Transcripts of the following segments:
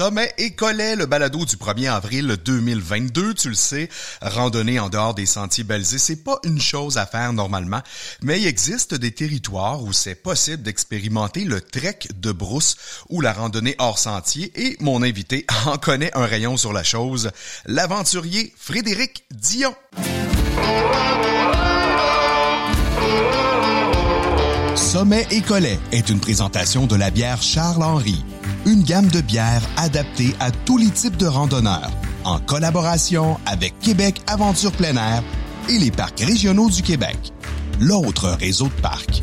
Sommet et Collet, le balado du 1er avril 2022, tu le sais, randonnée en dehors des sentiers balisés, c'est pas une chose à faire normalement, mais il existe des territoires où c'est possible d'expérimenter le trek de brousse ou la randonnée hors sentier. Et mon invité en connaît un rayon sur la chose, l'aventurier Frédéric Dion. Sommet et Collet est une présentation de la bière Charles-Henri, une gamme de bières adaptée à tous les types de randonneurs, en collaboration avec Québec Aventure plein air et les parcs régionaux du Québec, l'autre réseau de parcs.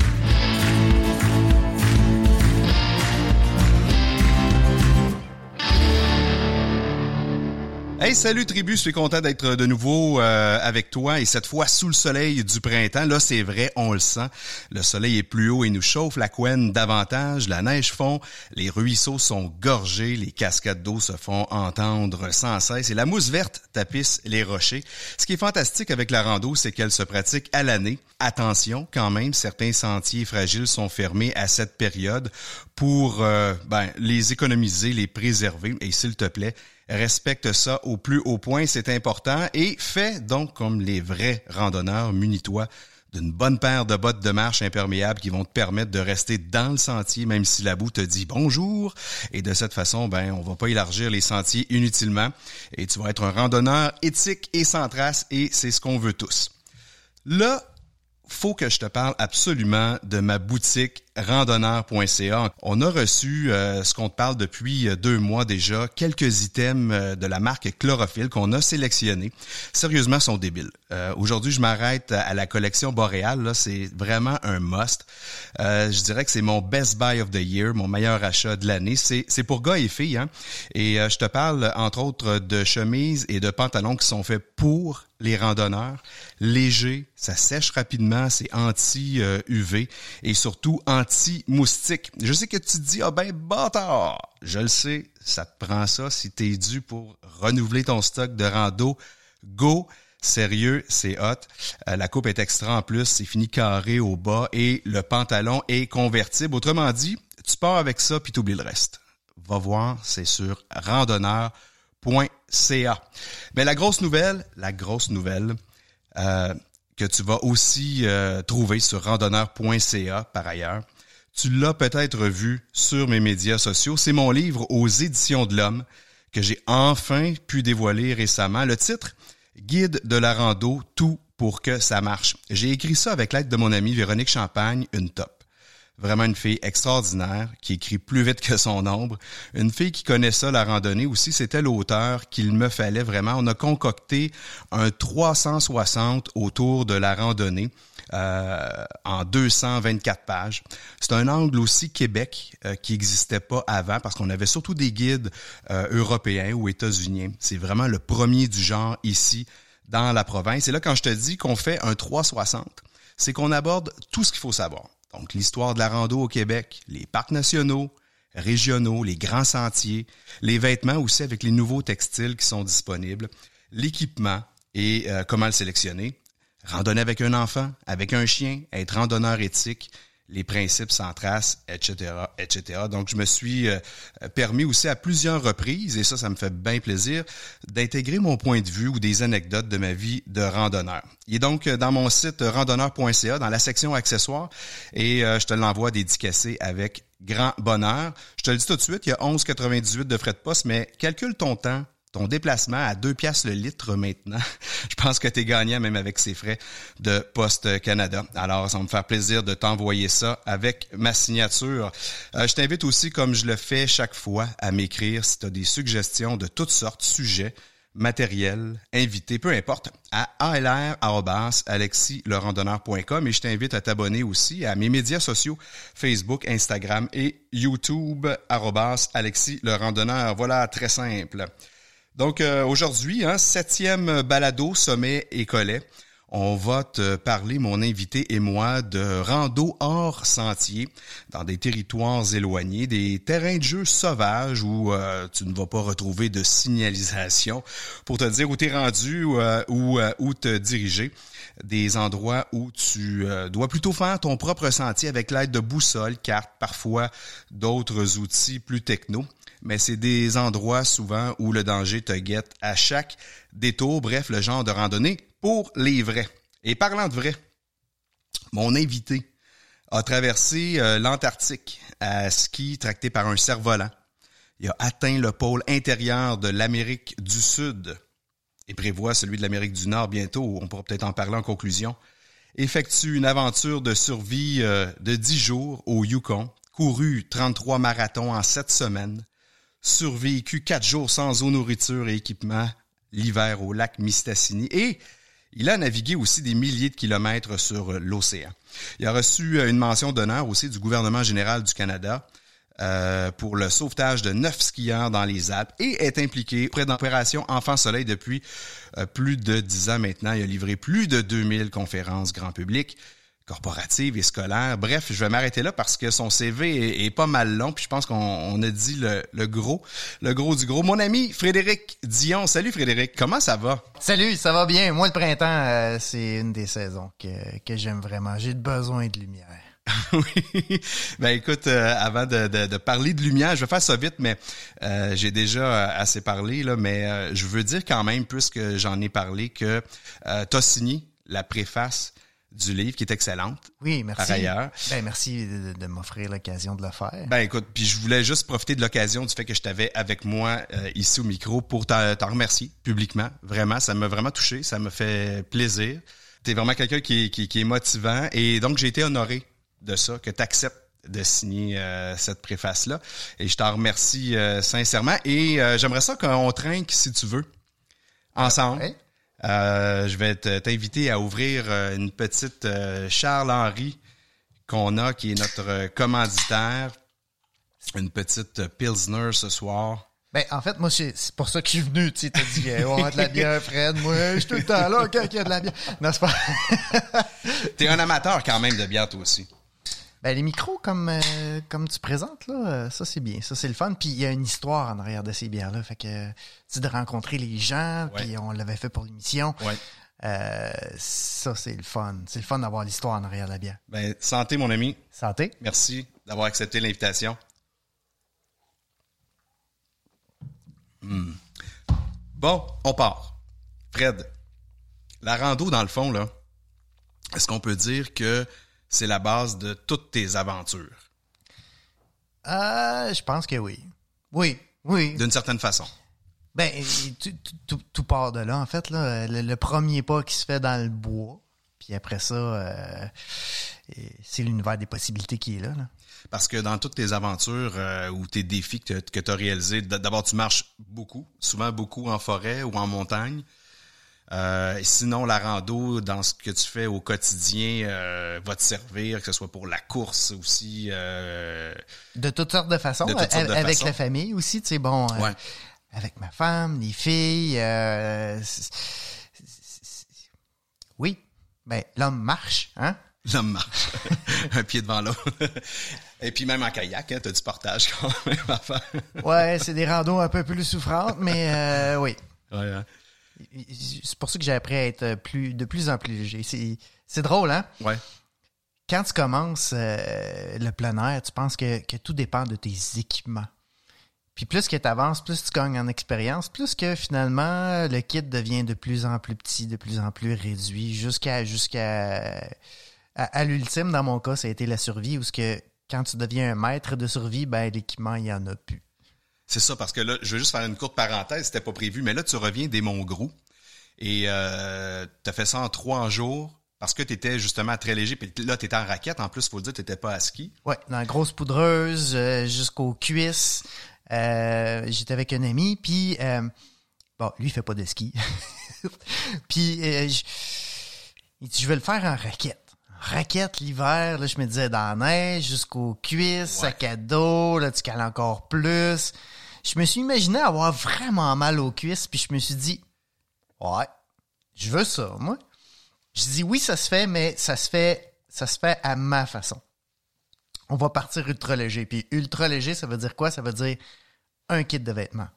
Hey, salut tribu, je suis content d'être de nouveau euh, avec toi et cette fois sous le soleil du printemps. Là, c'est vrai, on le sent. Le soleil est plus haut et nous chauffe la couenne davantage, la neige fond, les ruisseaux sont gorgés, les cascades d'eau se font entendre sans cesse et la mousse verte tapisse les rochers. Ce qui est fantastique avec la rando, c'est qu'elle se pratique à l'année. Attention, quand même, certains sentiers fragiles sont fermés à cette période pour euh, ben, les économiser, les préserver. Et s'il te plaît, respecte ça au plus haut point, c'est important, et fais donc comme les vrais randonneurs, munis-toi d'une bonne paire de bottes de marche imperméables qui vont te permettre de rester dans le sentier même si la boue te dit bonjour. Et de cette façon ben on va pas élargir les sentiers inutilement. Et tu vas être un randonneur éthique et sans trace et c'est ce qu'on veut tous. Là, faut que je te parle absolument de ma boutique randonneur.ca. On a reçu euh, ce qu'on te parle depuis euh, deux mois déjà, quelques items euh, de la marque Chlorophylle qu'on a sélectionnés. Sérieusement, sont débiles. Aujourd'hui, je m'arrête à la collection Boréal. Là, c'est vraiment un must. je dirais que c'est mon best buy of the year, mon meilleur achat de l'année. C'est, pour gars et filles. Hein? Et je te parle entre autres de chemises et de pantalons qui sont faits pour les randonneurs. Léger, ça sèche rapidement, c'est anti-UV et surtout anti anti-moustique. Je sais que tu te dis, ah ben, bâtard! Je le sais, ça te prend ça si t'es dû pour renouveler ton stock de rando. Go! Sérieux, c'est hot. Euh, la coupe est extra en plus, c'est fini carré au bas et le pantalon est convertible. Autrement dit, tu pars avec ça puis t'oublies le reste. Va voir, c'est sur randonneur.ca. Mais la grosse nouvelle, la grosse nouvelle, euh, que tu vas aussi euh, trouver sur randonneur.ca par ailleurs, tu l'as peut-être vu sur mes médias sociaux. C'est mon livre aux éditions de l'homme que j'ai enfin pu dévoiler récemment. Le titre, Guide de la rando, tout pour que ça marche. J'ai écrit ça avec l'aide de mon amie Véronique Champagne, une top. Vraiment une fille extraordinaire qui écrit plus vite que son ombre. Une fille qui connaît ça, la randonnée aussi. C'était l'auteur qu'il me fallait vraiment. On a concocté un 360 autour de la randonnée. Euh, en 224 pages. C'est un angle aussi Québec euh, qui n'existait pas avant parce qu'on avait surtout des guides euh, européens ou états-uniens. C'est vraiment le premier du genre ici dans la province. Et là, quand je te dis qu'on fait un 360, c'est qu'on aborde tout ce qu'il faut savoir. Donc, l'histoire de la rando au Québec, les parcs nationaux, régionaux, les grands sentiers, les vêtements aussi avec les nouveaux textiles qui sont disponibles, l'équipement et euh, comment le sélectionner, randonner avec un enfant, avec un chien, être randonneur éthique, les principes sans trace, etc., etc. Donc, je me suis euh, permis aussi à plusieurs reprises, et ça, ça me fait bien plaisir, d'intégrer mon point de vue ou des anecdotes de ma vie de randonneur. Il est donc dans mon site randonneur.ca, dans la section accessoires, et euh, je te l'envoie dédicacé avec grand bonheur. Je te le dis tout de suite, il y a 11,98 de frais de poste, mais calcule ton temps ton déplacement à 2 piastres le litre maintenant, je pense que tu es gagnant même avec ces frais de Poste Canada. Alors, ça va me faire plaisir de t'envoyer ça avec ma signature. Euh, je t'invite aussi, comme je le fais chaque fois, à m'écrire si tu as des suggestions de toutes sortes, sujets, matériel, invités, peu importe, à alr.alexilerandonneur.com et je t'invite à t'abonner aussi à mes médias sociaux, Facebook, Instagram et YouTube, randonneur. Voilà, très simple. Donc euh, aujourd'hui, hein, septième balado sommet et collet. on va te parler, mon invité et moi, de rando hors sentier dans des territoires éloignés, des terrains de jeu sauvages où euh, tu ne vas pas retrouver de signalisation pour te dire où tu es rendu euh, ou euh, où te diriger des endroits où tu dois plutôt faire ton propre sentier avec l'aide de boussoles, cartes, parfois d'autres outils plus techno. Mais c'est des endroits souvent où le danger te guette à chaque détour, bref, le genre de randonnée pour les vrais. Et parlant de vrai, mon invité a traversé euh, l'Antarctique à ski tracté par un cerf-volant. Il a atteint le pôle intérieur de l'Amérique du Sud et prévoit celui de l'Amérique du Nord bientôt. On pourra peut-être en parler en conclusion. Effectue une aventure de survie euh, de 10 jours au Yukon, couru 33 marathons en 7 semaines, survécu 4 jours sans eau, nourriture et équipement l'hiver au lac Mistassini et il a navigué aussi des milliers de kilomètres sur l'océan. Il a reçu une mention d'honneur aussi du gouvernement général du Canada euh, pour le sauvetage de neuf skieurs dans les Alpes et est impliqué près d'opération Enfant Soleil depuis euh, plus de dix ans maintenant. Il a livré plus de 2000 conférences grand public corporative et scolaire. Bref, je vais m'arrêter là parce que son CV est, pas mal long, puis je pense qu'on a dit le, gros, le gros du gros. Mon ami Frédéric Dion, salut Frédéric, comment ça va? Salut, ça va bien. Moi, le printemps, euh, c'est une des saisons que, que j'aime vraiment. J'ai besoin de lumière. oui. Ben écoute, euh, avant de, de, parler de lumière, je vais faire ça vite, mais euh, j'ai déjà assez parlé, là, mais je veux dire quand même, puisque j'en ai parlé, que euh, tu as signé la préface du livre qui est excellente. Oui, merci. Par ailleurs. Ben, merci de, m'offrir l'occasion de le faire. Ben écoute, puis je voulais juste profiter de l'occasion du fait que je t'avais avec moi euh, ici au micro pour t'en remercier publiquement. Vraiment, ça m'a vraiment touché, ça me fait plaisir. Tu es vraiment quelqu'un qui, qui, est motivant et donc j'ai été honoré de ça, que tu acceptes de signer euh, cette préface-là. Et je t'en remercie euh, sincèrement. Et j'aimerais ça qu'on trinque, si tu veux, ensemble. Euh, je vais t'inviter à ouvrir euh, une petite euh, Charles Henry qu'on a, qui est notre commanditaire. Une petite Pilsner ce soir. Ben, en fait, moi, c'est pour ça que je suis venu. Tu sais, t'as dit, on a de la bière, Fred. Moi, je suis tout le temps là quand il y a de la bière. Non, c'est pas. T'es un amateur quand même de bière, toi aussi. Ben, les micros, comme, euh, comme tu présentes, là, euh, ça, c'est bien. Ça, c'est le fun. Puis, il y a une histoire en arrière de ces bières-là. Fait que, tu de rencontrer les gens, puis on l'avait fait pour l'émission. Ouais. Euh, ça, c'est le fun. C'est le fun d'avoir l'histoire en arrière de la bière. Ben, santé, mon ami. Santé. Merci d'avoir accepté l'invitation. Hmm. Bon, on part. Fred, la rando, dans le fond, là, est-ce qu'on peut dire que c'est la base de toutes tes aventures? Euh, je pense que oui. Oui, oui. D'une certaine façon. Ben, tout, part de là, en fait. Là. Le, premier pas qui se fait dans le bois, puis après ça, euh, c'est l'univers des possibilités qui est là. Parce que dans toutes tes aventures euh, ou tes défis que tu as réalisés, d'abord tu marches beaucoup, souvent beaucoup en forêt ou en montagne. Euh, sinon, la rando, dans ce que tu fais au quotidien, euh, va te servir, que ce soit pour la course aussi. Euh, de toutes sortes de façons. avec la famille aussi, tu sais, bon, avec ma femme, les filles. oui, ben l'homme marche, hein? L'homme marche. Un pied devant l'autre. Et puis même en kayak, hein, tu as du partage quand même à faire. ouais, c'est des randos un peu plus souffrantes, mais oui. Ouais, hein. C'est pour ça que j'ai appris à être plus, de plus en plus léger. C'est drôle, hein? Ouais. Quand tu commences euh, le plein air, tu penses que, tout dépend de tes équipements. Puis plus que tu avances, plus tu gagnes en expérience, plus que finalement le kit devient de plus en plus petit, de plus en plus réduit, jusqu'à jusqu'à à, l'ultime dans mon cas, ça a été la survie où ce que quand tu deviens un maître de survie, ben l'équipement il y en a plus. C'est ça, parce que là, je veux juste faire une courte parenthèse, c'était pas prévu, mais là, tu reviens des Montgros et euh, tu as fait ça en trois jours parce que tu étais justement très léger. Puis là, tu étais en raquette. En plus, il faut le dire, tu n'étais pas à ski. Ouais, dans la grosse poudreuse euh, jusqu'aux cuisses. Euh, j'étais avec un ami, puis... Euh, bon, lui, il fait pas de ski. puis, je, il dit, je vais le faire en raquette raquette l'hiver, là, je me disais dans la neige jusqu'aux cuisses, sac à dos, là, tu cales encore plus je me suis imaginé avoir vraiment mal aux cuisses, puis je me suis dit, ouais, je veux ça, moi. Je dis oui, ça se fait, mais ça se fait, ça se fait à ma façon. On va partir ultra léger. Puis ultra léger, ça veut dire quoi? Ça veut dire un kit de vêtements.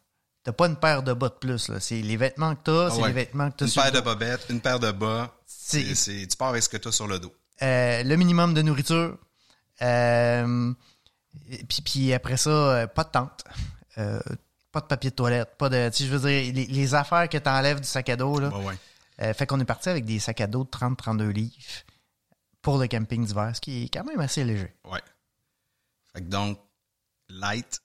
T'as pas une paire de bas de plus, là. C'est les vêtements que t'as, Ah c'est ouais. les vêtements que t'as Une sur paire de bobettes, une paire de bas. C'est- C'est, tu pars avec ce que tu as sur le dos. Euh, le minimum de nourriture. Euh, puis, puis après ça, euh, pas de tente. Euh, pas de papier de toilette. Pas de. Tu je veux dire, les, les affaires que t'enlèves du sac à dos, là. Ouais. Euh, fait qu'on est parti avec des sacs à dos de 30-32 livres pour le camping d'hiver, ce qui est quand même assez léger. Ouais. Fait que donc, light,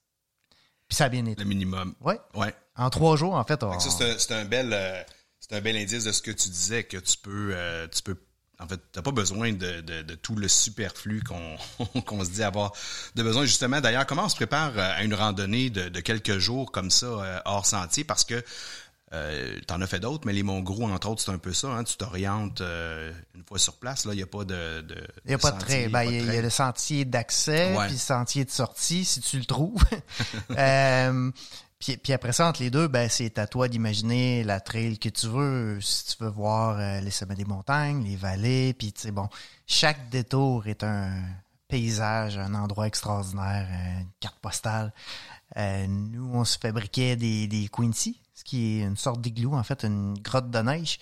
Puis ça a bien été. le minimum. Ouais. Ouais. En trois jours, en fait, on... Fait que ça, c'est un, bel, euh, c'est un bel indice de ce que tu disais, que tu peux, euh, tu peux, en fait, t'as pas besoin de, de, de tout le superflu qu'on se dit avoir de besoin. Justement, d'ailleurs, comment on se prépare euh, à une randonnée de, de quelques jours comme ça, euh, hors sentier, parce que euh, t'en as fait d'autres, mais les Monts-Gros, entre autres, c'est un peu ça. Hein, tu t'orientes euh, une fois sur place. Là, il n'y a pas de, Il n'y a pas de trail. Ben, il y, a- y le sentier d'accès, puis le sentier de sortie, si tu le trouves. Euh, puis, puis après ça, entre les deux, ben, c'est à toi d'imaginer la trail que tu veux. Si tu veux voir euh, les sommets des montagnes, les vallées, puis tu sais, bon, chaque détour est un paysage, un endroit extraordinaire, euh, une carte postale. Euh, nous, on se fabriquait des, Quincy, ce qui est une sorte d'igloo, en fait, une grotte de neige.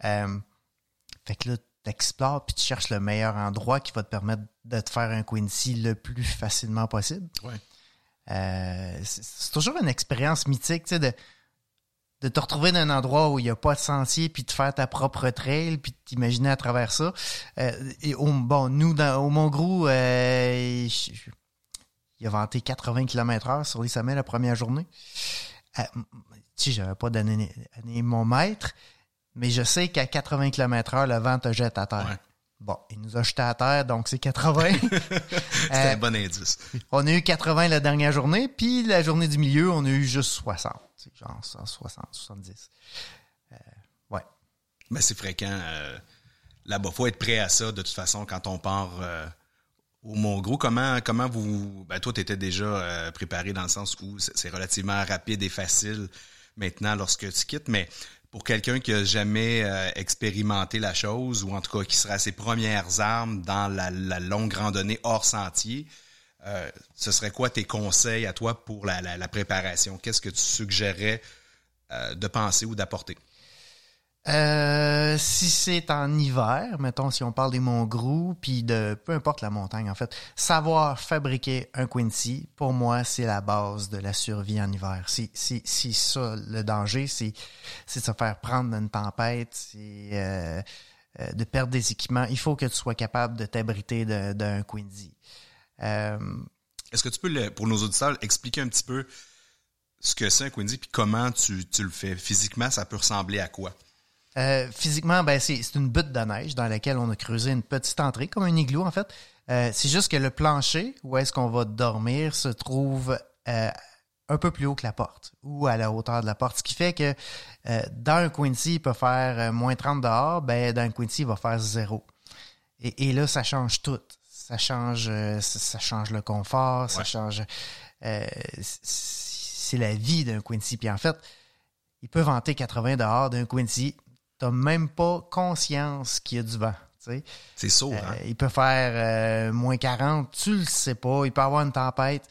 Fait que là, tu explores puis tu cherches le meilleur endroit qui va te permettre de te faire un Quincy le plus facilement possible. Ouais. Euh, c'est toujours une expérience mythique, tu sais, de, de te retrouver dans un endroit où il n'y a pas de sentier, puis de faire ta propre trail, puis de t'imaginer à travers ça. Euh, au, bon, nous, dans, au Mont-Grou, euh, il a vanté 80 km heure sur les sommets la première journée. Euh, tu sais, j'avais pas donné mon maître, mais je sais qu'à 80 km heure, le vent te jette à terre. Bon, il nous a jeté à terre, donc c'est 80. C'est Euh, un bon indice. on a eu 80 la dernière journée, puis la journée du milieu, on a eu juste 60. C'est genre 160, 70. Euh, ouais. Mais c'est fréquent. euh, Là-bas, faut être prêt à ça de toute façon quand on part au Mont-Gros. Comment, comment vous. Ben, toi, tu étais déjà préparé dans le sens où c'est c'est relativement rapide et facile maintenant lorsque tu quittes, mais pour quelqu'un qui a jamais euh, expérimenté la chose, ou en tout cas qui sera ses premières armes dans la, longue randonnée hors sentier, euh, ce serait quoi tes conseils à toi pour la, préparation? Qu'est-ce que tu suggérerais euh, de penser ou d'apporter? Euh, si c'est en hiver, mettons, si on parle des Montgrou, puis de peu importe la montagne, en fait, savoir fabriquer un Quincy, pour moi, c'est la base de la survie en hiver. C'est c'est- c'est ça le danger, c'est c'est de se faire prendre dans une tempête, c'est euh, euh, de perdre des équipements. Il faut que tu sois capable de t'abriter d'un Quincy. Euh, Est-ce que tu peux, pour nos auditeurs, expliquer un petit peu ce que c'est un Quincy puis comment tu, tu le fais? Physiquement, ça peut ressembler à quoi? Euh, physiquement, ben c'est c'est une butte de neige dans laquelle on a creusé une petite entrée, comme un igloo en fait. Euh, c'est juste que le plancher, où est-ce qu'on va dormir, se trouve euh, un peu plus haut que la porte, ou à la hauteur de la porte. Ce qui fait que euh, dans un Quincy, il peut faire moins 30 dehors, ben dans un Quincy, il va faire zéro. Et, et là, ça change tout. Ça change, euh, ça, ça change le confort, ça change. euh, c'est la vie d'un Quincy. Puis en fait, il peut vanter 80 dehors d'un Quincy. T'as même pas conscience qu'il y a du vent. C'est sourd, hein? Euh, il peut faire euh, moins 40, tu le sais pas. Il peut avoir une tempête.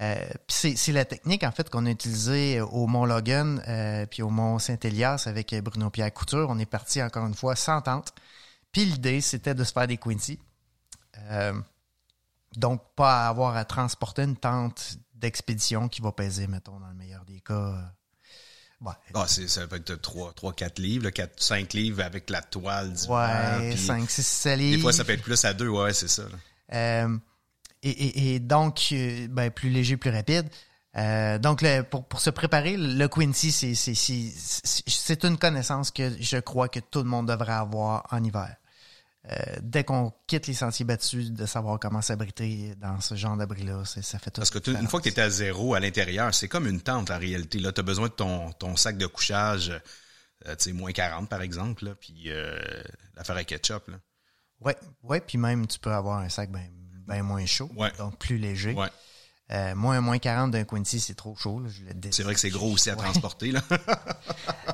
Euh, puis c'est, la technique en fait qu'on a utilisée au Mont Logan puis au Mont Saint-Élias avec Bruno Pierre Couture. On est parti encore une fois sans tente. Puis l'idée c'était de se faire des Quincy. Donc pas avoir à transporter une tente d'expédition qui va peser, mettons, dans le meilleur des cas. Ouais, Ah, c'est, ça peut être 3, 3 4 livres, 4, 5 livres avec la toile d'hiver. ouais puis 5, 6, 7 Des livres. fois, ça peut être plus à deux, ouais, c'est ça. Euh, et, et- et donc, euh, ben, plus léger, plus rapide. Euh, donc, le- pour, pour se préparer, le Quincy, c'est- c'est- c'est c'est- c'est une connaissance que je crois que tout le monde devrait avoir en hiver. Euh, dès qu'on quitte les sentiers battus, de savoir comment s'abriter dans ce genre d'abri-là, ça fait tout. Parce que tu- une fois que tu étais à zéro à l'intérieur, c'est comme une tente en réalité. Là, tu as besoin de ton, ton sac de couchage, euh, tu sais, moins 40 par exemple, là, puis euh, l'affaire à ketchup. Là. Ouais, ouais, puis même tu peux avoir un sac bien moins chaud, Ouais. donc plus léger. Ouais. Euh, moi, un moins 40 d'un Quincy, c'est trop chaud. là, je le C'est vrai que c'est gros aussi à Ouais. transporter. Là.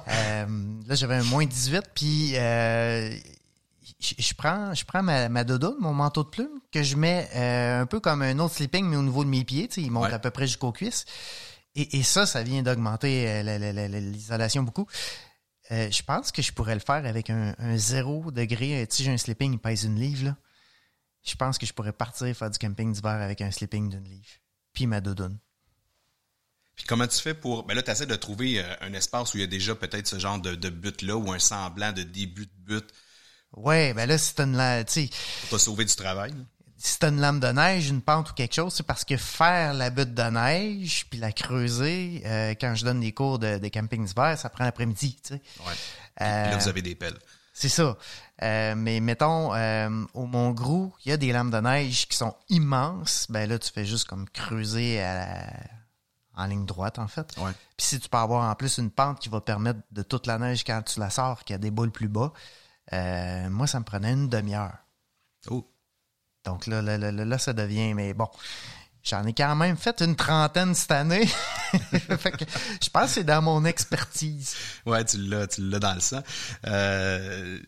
Euh, là, j'avais un moins 18, puis euh, je, je prends, je prends ma, ma mon manteau de plume, que je mets euh, un peu comme un autre sleeping, mais au niveau de mes pieds. Il monte Ouais. à peu près jusqu'aux cuisses. Et, et ça, ça vient d'augmenter euh, la- la- la- la- l'isolation beaucoup. Euh, je pense que je pourrais le faire avec un, un zéro degré. Sais, j'ai un sleeping, il pèse une livre. Là. Je pense que je pourrais partir faire du camping d'hiver avec un sleeping d'une livre. Puis ma doudoune. Puis comment tu fais pour... Ben là, tu essaies de trouver un espace où il y a déjà peut-être ce genre de, de but-là ou un semblant de début de but Ouais, ben là, si t'as une, la- tu sais, pour te sauver du travail. là. si t'as une lame de neige, une pente ou quelque chose, c'est parce que faire la butte de neige puis la creuser, euh, quand je donne des cours de, de camping d'hiver, ça prend l'après-midi, tu sais. Ouais. Puis, Euh, puis là, vous avez des pelles. C'est ça. Euh, mais mettons, euh, au Mont Grou, il y a des lames de neige qui sont immenses. Ben là, tu fais juste comme creuser à la- en ligne droite, en fait. Ouais. Puis si tu peux avoir en plus une pente qui va permettre de toute la neige quand tu la sors, qui a des boules plus bas, euh, moi, ça me prenait une demi-heure. Oh. Donc là, là, là, là, ça devient, mais bon, j'en ai quand même fait une trentaine cette année. Fait que je pense que c'est dans mon expertise. Ouais, tu l'as, tu l'as dans le sang. Euh,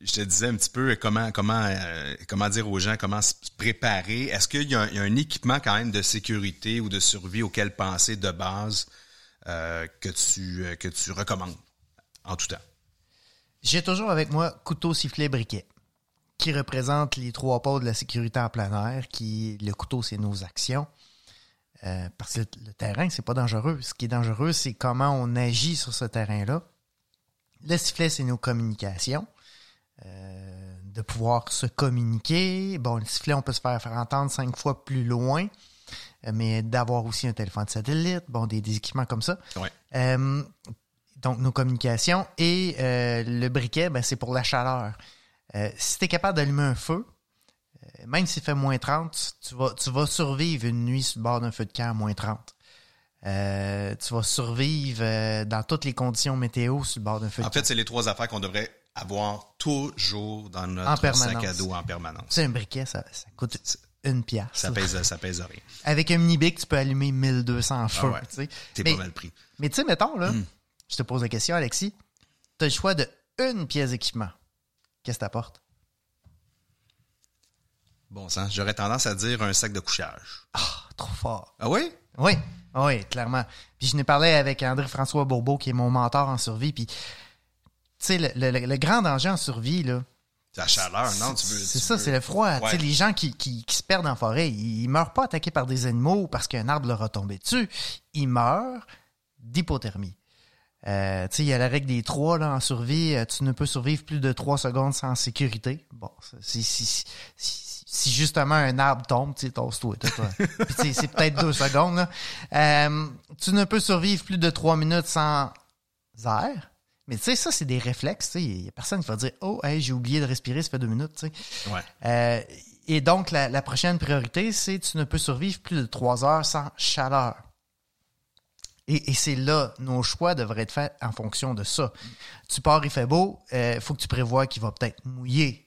je te disais un petit peu comment comment euh, comment dire aux gens comment se préparer. Est-ce qu'il y, a un- il y a un équipement quand même de sécurité ou de survie auquel penser de base euh, que tu euh, que tu recommandes en tout temps? J'ai toujours avec moi couteau, sifflet, briquet, qui représente les trois pôles de la sécurité en plein air, qui le couteau, c'est nos actions. Euh, parce que le, terrain, c'est pas dangereux. Ce qui est dangereux, c'est comment on agit sur ce terrain-là. Le sifflet, c'est nos communications. Euh, de pouvoir se communiquer. Bon, le sifflet, on peut se faire faire entendre cinq fois plus loin, euh, mais d'avoir aussi un téléphone de satellite, bon, des, des équipements comme ça. Ouais. Euh, donc, nos communications. Et euh, le briquet, ben, c'est pour la chaleur. Euh, si tu es capable d'allumer un feu, euh, même s'il fait moins 30, tu vas, tu vas survivre une nuit sur le bord d'un feu de camp à moins 30. Euh, tu vas survivre dans toutes les conditions météo sur le bord d'un feu de En camp. fait, c'est les trois affaires qu'on devrait avoir toujours dans En notre sac à dos en permanence. Sais, un briquet, ça, ça coûte une pièce. Ça pèse, ça pèse rien. Avec un mini bic, tu peux allumer 1200 feux. Ah ouais. T'es pas mal pris. Mais tu sais, mettons, Hmm. là, je te pose la question, Alexis. Tu as le choix de une pièce d'équipement. Qu'est-ce que t'apportes? Bon sang, j'aurais tendance à dire un sac de couchage. Ah, trop fort. Ah oui? Oui, oui, clairement. Puis je n'ai parlé avec André-François Bourbeau, qui est mon mentor en survie. Puis, tu sais, le, le- le grand danger en survie, là, C'est la chaleur, non? Tu veux, c'est tu ça, veux- c'est le froid. Tu sais, les gens qui, qui, qui se perdent en forêt, ils, ils meurent pas attaqués par des animaux parce qu'un arbre leur a tombé dessus. Ils meurent d'hypothermie. Euh, tu sais, il y a la règle des trois là, en survie. Euh, Tu ne peux survivre plus de trois secondes sans sécurité. Bon, si, si, si, si- justement un arbre tombe, tu sais, tosse-toi. c'est peut-être deux secondes. là. Euh, tu ne peux survivre plus de trois minutes sans air. Mais tu sais, ça, c'est des réflexes. tu sais. Il y a personne qui va dire Oh, hey, j'ai oublié de respirer, ça fait deux minutes. Ouais. Euh, et donc, la, la prochaine priorité, c'est tu ne peux survivre plus de trois heures sans chaleur. Et, et c'est là, nos choix devraient être faits en fonction de ça. Tu pars, il fait beau, il faut que tu prévois qu'il va peut-être mouiller,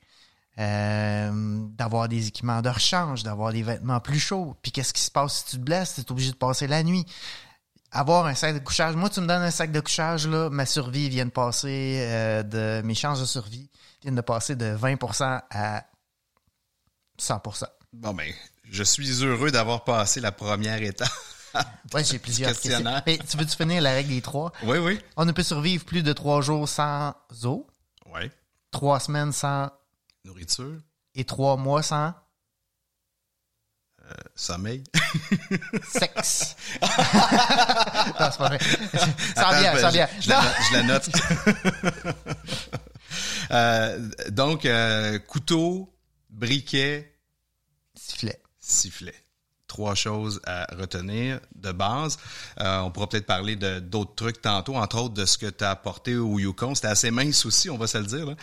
euh, d'avoir des équipements de rechange, d'avoir des vêtements plus chauds. Puis qu'est-ce qui se passe si tu te blesses? Tu es obligé de passer la nuit. Avoir un sac de couchage. Moi, tu me donnes un sac de couchage, là, ma survie vient de passer euh, de. Mes chances de survie viennent de passer de 20% à 100%. Bon, ben, je suis heureux d'avoir passé la première étape. Ouais, j'ai plusieurs questions. Mais tu veux-tu finir la règle des trois? oui, oui. On ne peut survivre plus de trois jours sans eau, Oui. trois semaines sans Nourriture, et trois mois sans sommeil. sexe. non, c'est pas vrai. Sans bien. Je, la, je la note. Euh, donc, euh, couteau, briquet, Sifflet. sifflet. Trois choses à retenir de base. Euh, on pourra peut-être parler de d'autres trucs tantôt, entre autres de ce que tu as apporté au Yukon. C'était assez mince aussi, on va se le dire.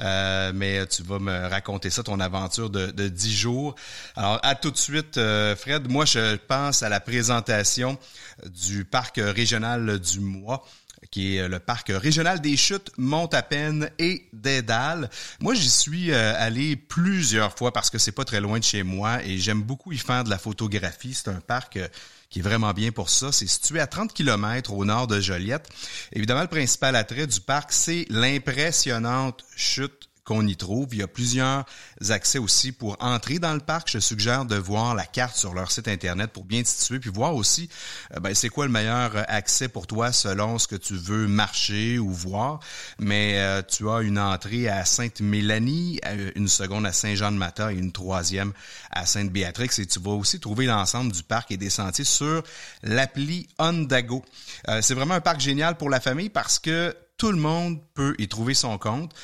Euh, mais tu vas me raconter ça, ton aventure de, de 10 jours. Alors, à tout de suite, euh, Fred. Moi, je pense à la présentation du parc régional du mois qui est le parc régional des chutes Mont-à-Peine et Dédale. Moi, j'y suis euh, allé plusieurs fois parce que c'est pas très loin de chez moi et j'aime beaucoup y faire de la photographie. C'est un parc euh, qui est vraiment bien pour ça. C'est situé à 30 km au nord de Joliette. Évidemment, le principal attrait du parc, c'est l'impressionnante chute qu'on y trouve. Il y a plusieurs accès aussi pour entrer dans le parc. Je suggère de voir la carte sur leur site internet pour bien situer, puis voir aussi euh, ben, c'est quoi le meilleur accès pour toi selon ce que tu veux marcher ou voir. Mais euh, tu as une entrée à Sainte-Mélanie, une seconde à Saint-Jean-de-Mata et une troisième à Sainte-Béatrix. Et tu vas aussi trouver l'ensemble du parc et des sentiers sur l'appli Ondago. Euh, c'est vraiment un parc génial pour la famille parce que tout le monde peut y trouver son compte.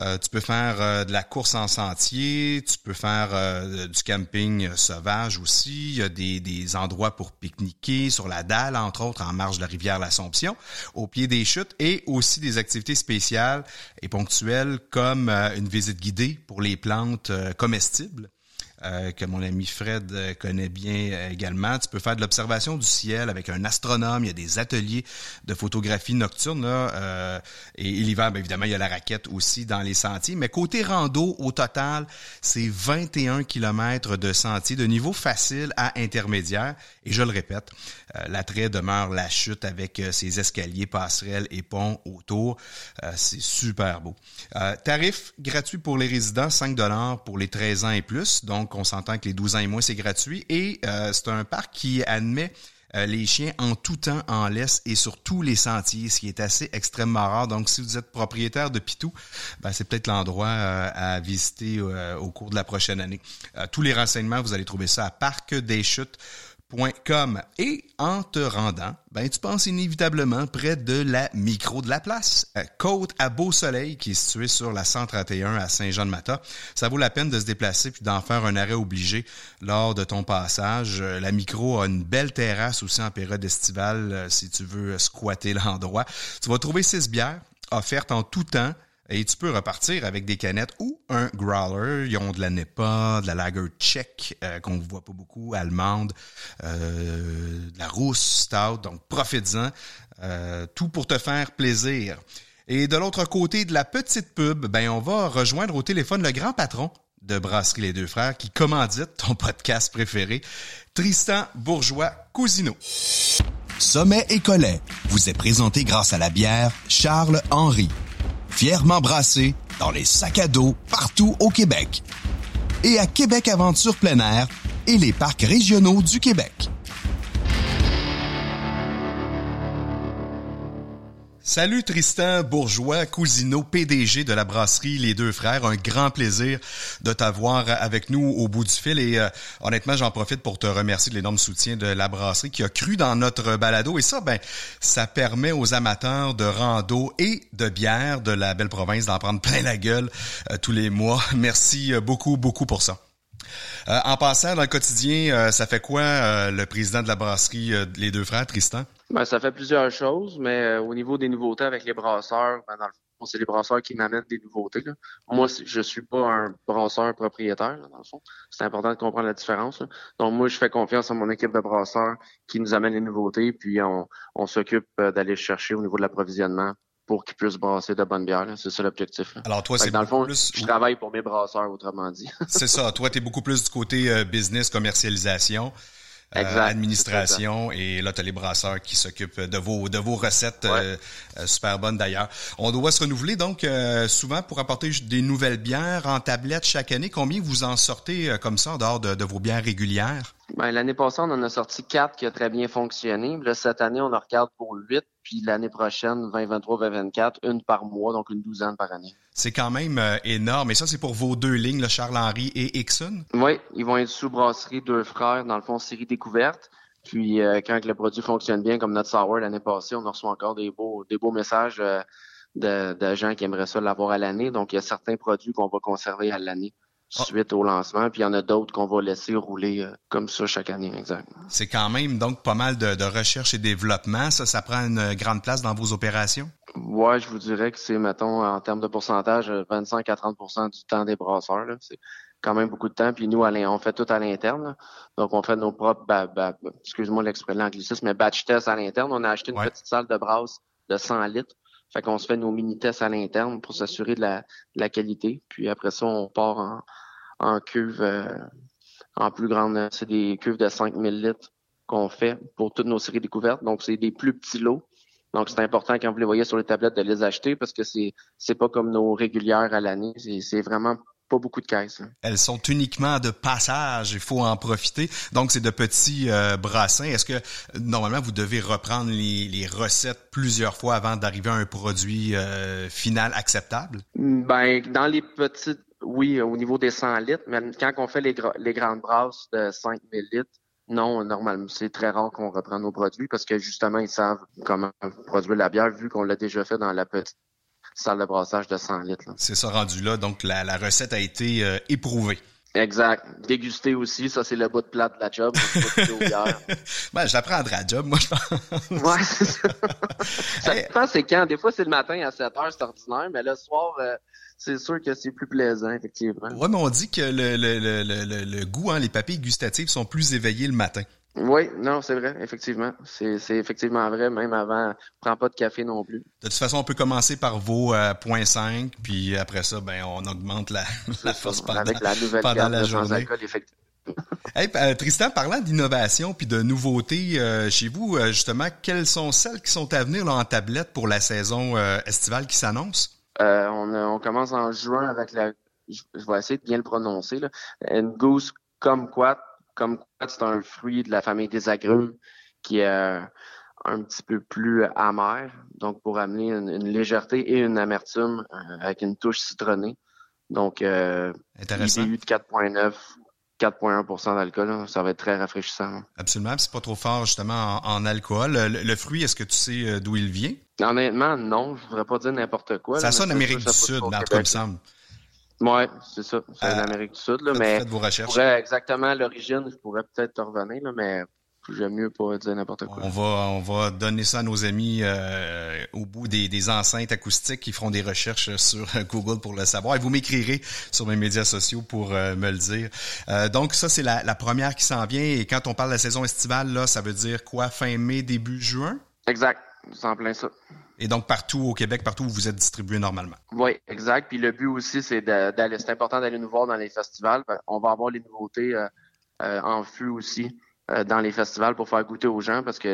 Euh, tu peux faire euh, de la course en sentier, tu peux faire du camping sauvage aussi. Il y a des, des endroits pour pique-niquer sur la dalle, entre autres, en marge de la rivière L'Assomption, au pied des chutes, et aussi des activités spéciales et ponctuelles comme une visite guidée pour les plantes comestibles. Euh, que mon ami Fred euh, connaît bien euh, également. Tu peux faire de l'observation du ciel avec un astronome. Il y a des ateliers de photographie nocturne. Là, et, l'hiver, évidemment, il y a la raquette aussi dans les sentiers. Mais côté rando, au total, c'est 21 km de sentiers de niveau facile à intermédiaire. Et je le répète, l'attrait demeure la chute avec ses escaliers, passerelles et ponts autour. c'est super beau. tarif gratuit pour les résidents, 5 dollars pour les 13 ans et plus. Donc, on s'entend que les 12 ans et moins, c'est gratuit. Et euh, c'est un parc qui admet euh, les chiens en tout temps en laisse et sur tous les sentiers, ce qui est assez extrêmement rare. Donc, si vous êtes propriétaire de Pitou, ben, c'est peut-être l'endroit euh, à visiter au cours de la prochaine année. tous les renseignements, vous allez trouver ça à Parc des Chutes et en te rendant, ben tu penses inévitablement près de la micro de la place, euh, Côte à Beau Soleil qui est située sur la 131 à Saint-Jean-de-Mata. Ça vaut la peine de se déplacer puis d'en faire un arrêt obligé lors de ton passage. Euh, la micro a une belle terrasse aussi en période estivale euh, si tu veux squatter l'endroit. Tu vas trouver six bières offertes en tout temps et tu peux repartir avec des canettes ou un growler. Ils ont de la NEPA, de la Lager Tchèque, euh, qu'on voit pas beaucoup, allemande, euh, de la rousse stout. Donc, profites-en. Euh, tout pour te faire plaisir. Et de l'autre côté de la petite pub, ben on va rejoindre au téléphone le grand patron de Brasserie Les Deux Frères qui commandite ton podcast préféré, Tristan Bourgeois Cousineau. Sommet et Collet vous est présenté grâce à la bière Charles Henry fièrement brassé dans les sacs à dos partout au Québec. Et à Québec Aventure plein air et les parcs régionaux du Québec. Salut Tristan Bourgeois, Cousineau, PDG de la brasserie Les Deux Frères. Un grand plaisir de t'avoir avec nous au bout du fil. Et euh, honnêtement, j'en profite pour te remercier de l'énorme soutien de la brasserie qui a cru dans notre balado. Et ça, ben, ça permet aux amateurs de rando et de bière de la belle province d'en prendre plein la gueule euh, tous les mois. Merci euh, beaucoup, beaucoup pour ça. En passant dans le quotidien, ça fait quoi le président de la brasserie Les Deux Frères, Tristan? Ben, ça fait plusieurs choses, mais euh, au niveau des nouveautés avec les brasseurs, ben, dans le fond, c'est les brasseurs qui m'amènent des nouveautés. Moi, je suis pas un brasseur propriétaire, dans le fond. C'est important de comprendre la différence. Donc, moi, je fais confiance à mon équipe de brasseurs qui nous amène les nouveautés, puis on, s'occupe euh, d'aller chercher au niveau de l'approvisionnement pour qu'ils puissent brasser de bonnes bières. C'est ça l'objectif. Alors toi, c'est dans le fond, plus... je travaille pour mes brasseurs, autrement dit. c'est ça. Toi, tu es beaucoup plus du côté euh, business, commercialisation. Euh, administration et là tu as les brasseurs qui s'occupent de vos de vos recettes euh, euh, super bonnes d'ailleurs. On doit se renouveler donc souvent pour apporter des nouvelles bières en tablette chaque année. Combien vous en sortez comme ça en dehors de, de vos bières régulières? Ben, l'année passée, on en a sorti quatre qui a très bien fonctionné. Là, cette année, on en regarde pour huit. Puis l'année prochaine, 2023, 2024, une par mois, donc une douzaine par année. C'est quand même euh, énorme. Et ça, c'est pour vos deux lignes, le Charles-Henri et Ixon? Oui, ils vont être sous brasserie deux frères, dans le fond, série découverte. Puis euh, quand le produit fonctionne bien, comme notre sour l'année passée, on reçoit encore des beaux, des beaux messages euh, de, de gens qui aimeraient ça l'avoir à l'année. Donc, il y a certains produits qu'on va conserver à l'année. Ah. suite au lancement. Puis il y en a d'autres qu'on va laisser rouler euh, comme ça chaque année, exactement. C'est quand même donc pas mal de, recherche et développement. Ça, ça prend une grande place dans vos opérations? Ouais, je vous dirais que c'est, mettons, en termes de pourcentage, 25 à 30 du temps des brasseurs. C'est quand même beaucoup de temps. Puis nous, on fait tout à l'interne. Donc, on fait nos propres, excuse-moi l'anglicisme, mais batch tests à l'interne. On a acheté une petite salle de brasse de 100 litres. Fait qu'on se fait nos mini-tests à l'interne pour s'assurer de la, qualité. Puis après ça, on part en, en cuve euh, en plus grande. C'est des cuves de 5000 litres qu'on fait pour toutes nos séries découvertes. Donc, c'est des plus petits lots. Donc, c'est important quand vous les voyez sur les tablettes de les acheter parce que c'est c'est pas comme nos régulières à l'année. C'est vraiment pas beaucoup de caisses. Elles sont uniquement de passage, il faut en profiter. Donc, c'est de petits euh, brassins. Est-ce que normalement, vous devez reprendre les, recettes plusieurs fois avant d'arriver à un produit euh, final acceptable? Ben, dans les petites, oui, au niveau des 100 litres, mais quand on fait les, les grandes brasses de 5000 litres, non, normalement, c'est très rare qu'on reprenne nos produits parce que justement, ils savent comment produire la bière vu qu'on l'a déjà fait dans la petite salle de brassage de 100 litres. C'est ça rendu là, donc la, recette a été euh, éprouvée. Exact. Déguster aussi, ça c'est le bout de plate de la job. ben, je l'apprendrai à job, moi je pense. ouais, c'est ça. ça dépend c'est quand. Des fois c'est le matin à 7 heures, c'est ordinaire, mais le soir, euh, c'est sûr que c'est plus plaisant, effectivement. Ouais, mais on dit que le, le, le, le, goût, hein, les papilles gustatives sont plus éveillées le matin. Oui, non, c'est vrai, effectivement. C'est effectivement vrai, même avant, prends pas de café non plus. De toute façon, on peut commencer par vos euh, 0.5, puis après ça, ben, on augmente la, la force pendant, Avec la nouvelle pendant la journée. Alcool, effectivement. Hey, euh, Tristan, parlant d'innovation puis de nouveautés euh, chez vous, euh, justement, quelles sont celles qui sont à venir là, en tablette pour la saison estivale qui s'annonce? On, on, commence en juin avec la, je, vais essayer de bien le prononcer, là, une goose kumquat comme c'est un fruit de la famille des agrumes qui est euh, un petit peu plus amer, donc pour amener une, légèreté et une amertume euh, avec une touche citronnée. Donc, euh, Intéressant. IBU de 4,9, 4,1% d'alcool, ça va être très rafraîchissant. Absolument, c'est pas trop fort justement en, alcool. Le, fruit, est-ce que tu sais d'où il vient? Honnêtement, non, je voudrais pas dire n'importe quoi. Ça sonne Amérique du Sud, en tout me semble. Oui, c'est ça. C'est euh, l'Amérique du Sud. Là, mais vos recherches. exactement l'origine, je pourrais peut-être te revenir, là, mais j'aime mieux pas dire n'importe quoi. On va, on va donner ça à nos amis euh, au bout des, des, enceintes acoustiques qui feront des recherches sur Google pour le savoir. Et vous m'écrirez sur mes médias sociaux pour euh, me le dire. donc ça, c'est la, la, première qui s'en vient. Et quand on parle de la saison estivale, là, ça veut dire quoi? Fin mai, début juin? Exact. C'est en plein ça. Et donc partout au Québec, partout où vous êtes distribué normalement. Oui, exact. Puis le but aussi, c'est d'aller. C'est important d'aller nous voir dans les festivals. On va avoir les nouveautés euh, euh, en fût aussi euh, dans les festivals pour faire goûter aux gens parce que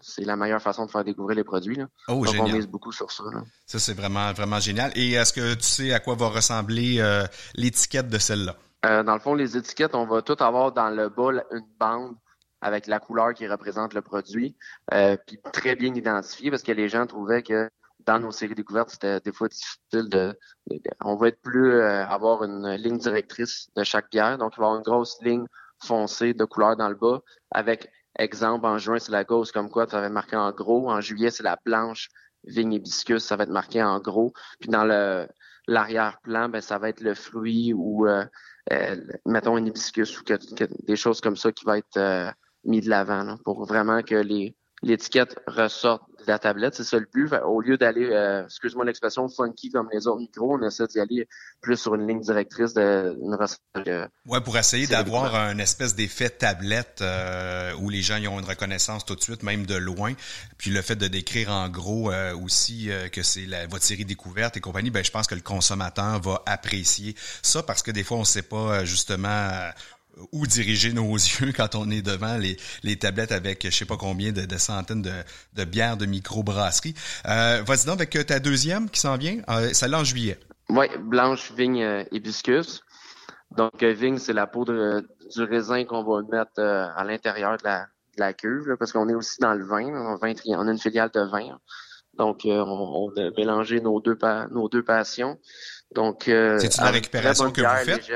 c'est la meilleure façon de faire découvrir les produits. Là. Oh, Donc, génial. on mise beaucoup sur ça. Ça, c'est vraiment, vraiment génial. Et est-ce que tu sais à quoi va ressembler l'étiquette de celle-là? dans le fond, les étiquettes, on va tout avoir dans le bas une bande avec la couleur qui représente le produit, euh, puis très bien identifié parce que les gens trouvaient que dans nos séries découvertes, c'était des fois difficile de, on va être plus euh, avoir une ligne directrice de chaque bière, donc il va y avoir une grosse ligne foncée de couleur dans le bas avec exemple en juin c'est la gauche comme quoi ça va être marqué en gros, en juillet c'est la blanche vigne hibiscus, ça va être marqué en gros, puis dans le l'arrière-plan, ben ça va être le fruit ou euh, mettons un hibiscus ou des choses comme ça qui va être mis de l'avant pour vraiment que les l'étiquette ressorte de la tablette. C'est ça le but. Au lieu d'aller, euh, excuse-moi l'expression, funky comme les autres micros, on essaie d'y aller plus sur une ligne directrice de une recette. ouais, pour essayer d'avoir un espèce d'effet tablette euh, où les gens y ont une reconnaissance tout de suite, même de loin. Puis le fait de décrire en gros euh, aussi que c'est votre série découverte et compagnie, ben je pense que le consommateur va apprécier ça parce que des fois on ne sait pas justement où diriger nos yeux quand on est devant les, les tablettes avec je sais pas combien de, de centaines de, de, bières de microbrasserie. Euh, Vas-y donc avec ta deuxième qui s'en vient, euh, celle-là en juillet. Oui, blanche vigne euh, hibiscus. Donc euh, vigne, c'est la peau de, du raisin qu'on va mettre euh, à l'intérieur de la, de la cuve, parce qu'on est aussi dans le vin, on, on a une filiale de vin. Donc on, on, a mélangé nos deux, nos deux passions. Donc, c'est la récupération que vous faites?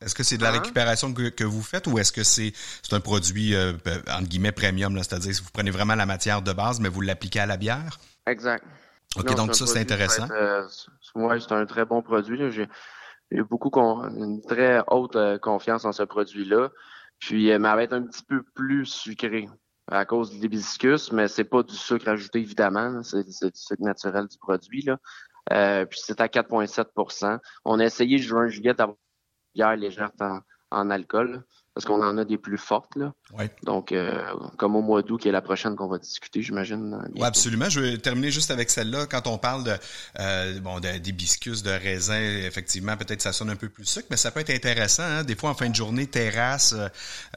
Est-ce que c'est de la hein? récupération que, vous faites ou est-ce que c'est un produit, euh, euh, entre guillemets, premium, c'est-à-dire que vous prenez vraiment la matière de base, mais vous l'appliquez à la bière? Exact. OK, donc ça, c'est intéressant. Euh, oui, c'est un très bon produit. J'ai beaucoup une très haute confiance en ce produit-là. Puis, mais elle va être un petit peu plus sucré à cause de l'hibiscus, mais c'est pas du sucre ajouté, évidemment. C'est du sucre naturel du produit. Là. puis c'est à 4,7% On a essayé juin-juillet d'avoir bière légère en, alcool, parce qu'on en a des plus fortes. Là. Donc, euh, comme au mois d'août, qui est la prochaine qu'on va discuter, j'imagine. Oui, absolument. Je vais terminer juste avec celle-là. Quand on parle de euh, bon d'hibiscus, de raisin, effectivement, peut-être ça sonne un peu plus sucre, mais ça peut être intéressant. Hein. Des fois, en fin de journée, terrasse,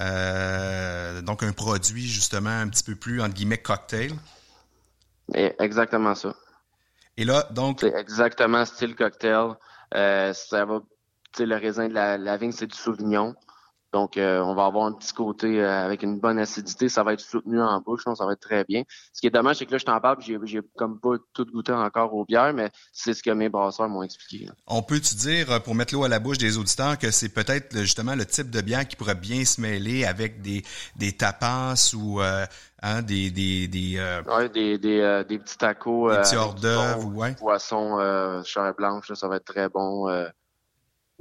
euh, donc un produit justement un petit peu plus, entre guillemets, cocktail. Exactement ça. Et là, donc. C'est exactement style cocktail. Euh, ça va, le raisin de la, la vigne, c'est du Sauvignon. Donc, euh, on va avoir un petit côté euh, avec une bonne acidité. Ça va être soutenu en bouche, donc ça va être très bien. Ce qui est dommage, c'est que là, je t'en parle, j'ai, j'ai comme pas tout goûté encore aux bières, mais c'est ce que mes brasseurs m'ont expliqué. On peut tu dire, euh, pour mettre l'eau à la bouche des auditeurs, que c'est peut-être justement le type de bière qui pourrait bien se mêler avec des, des tapas ou hein, des des des, ouais, des, des, des petits tacos, des petits hors d'œuvre, ouais. poisson, chair blanche, ça va être très bon.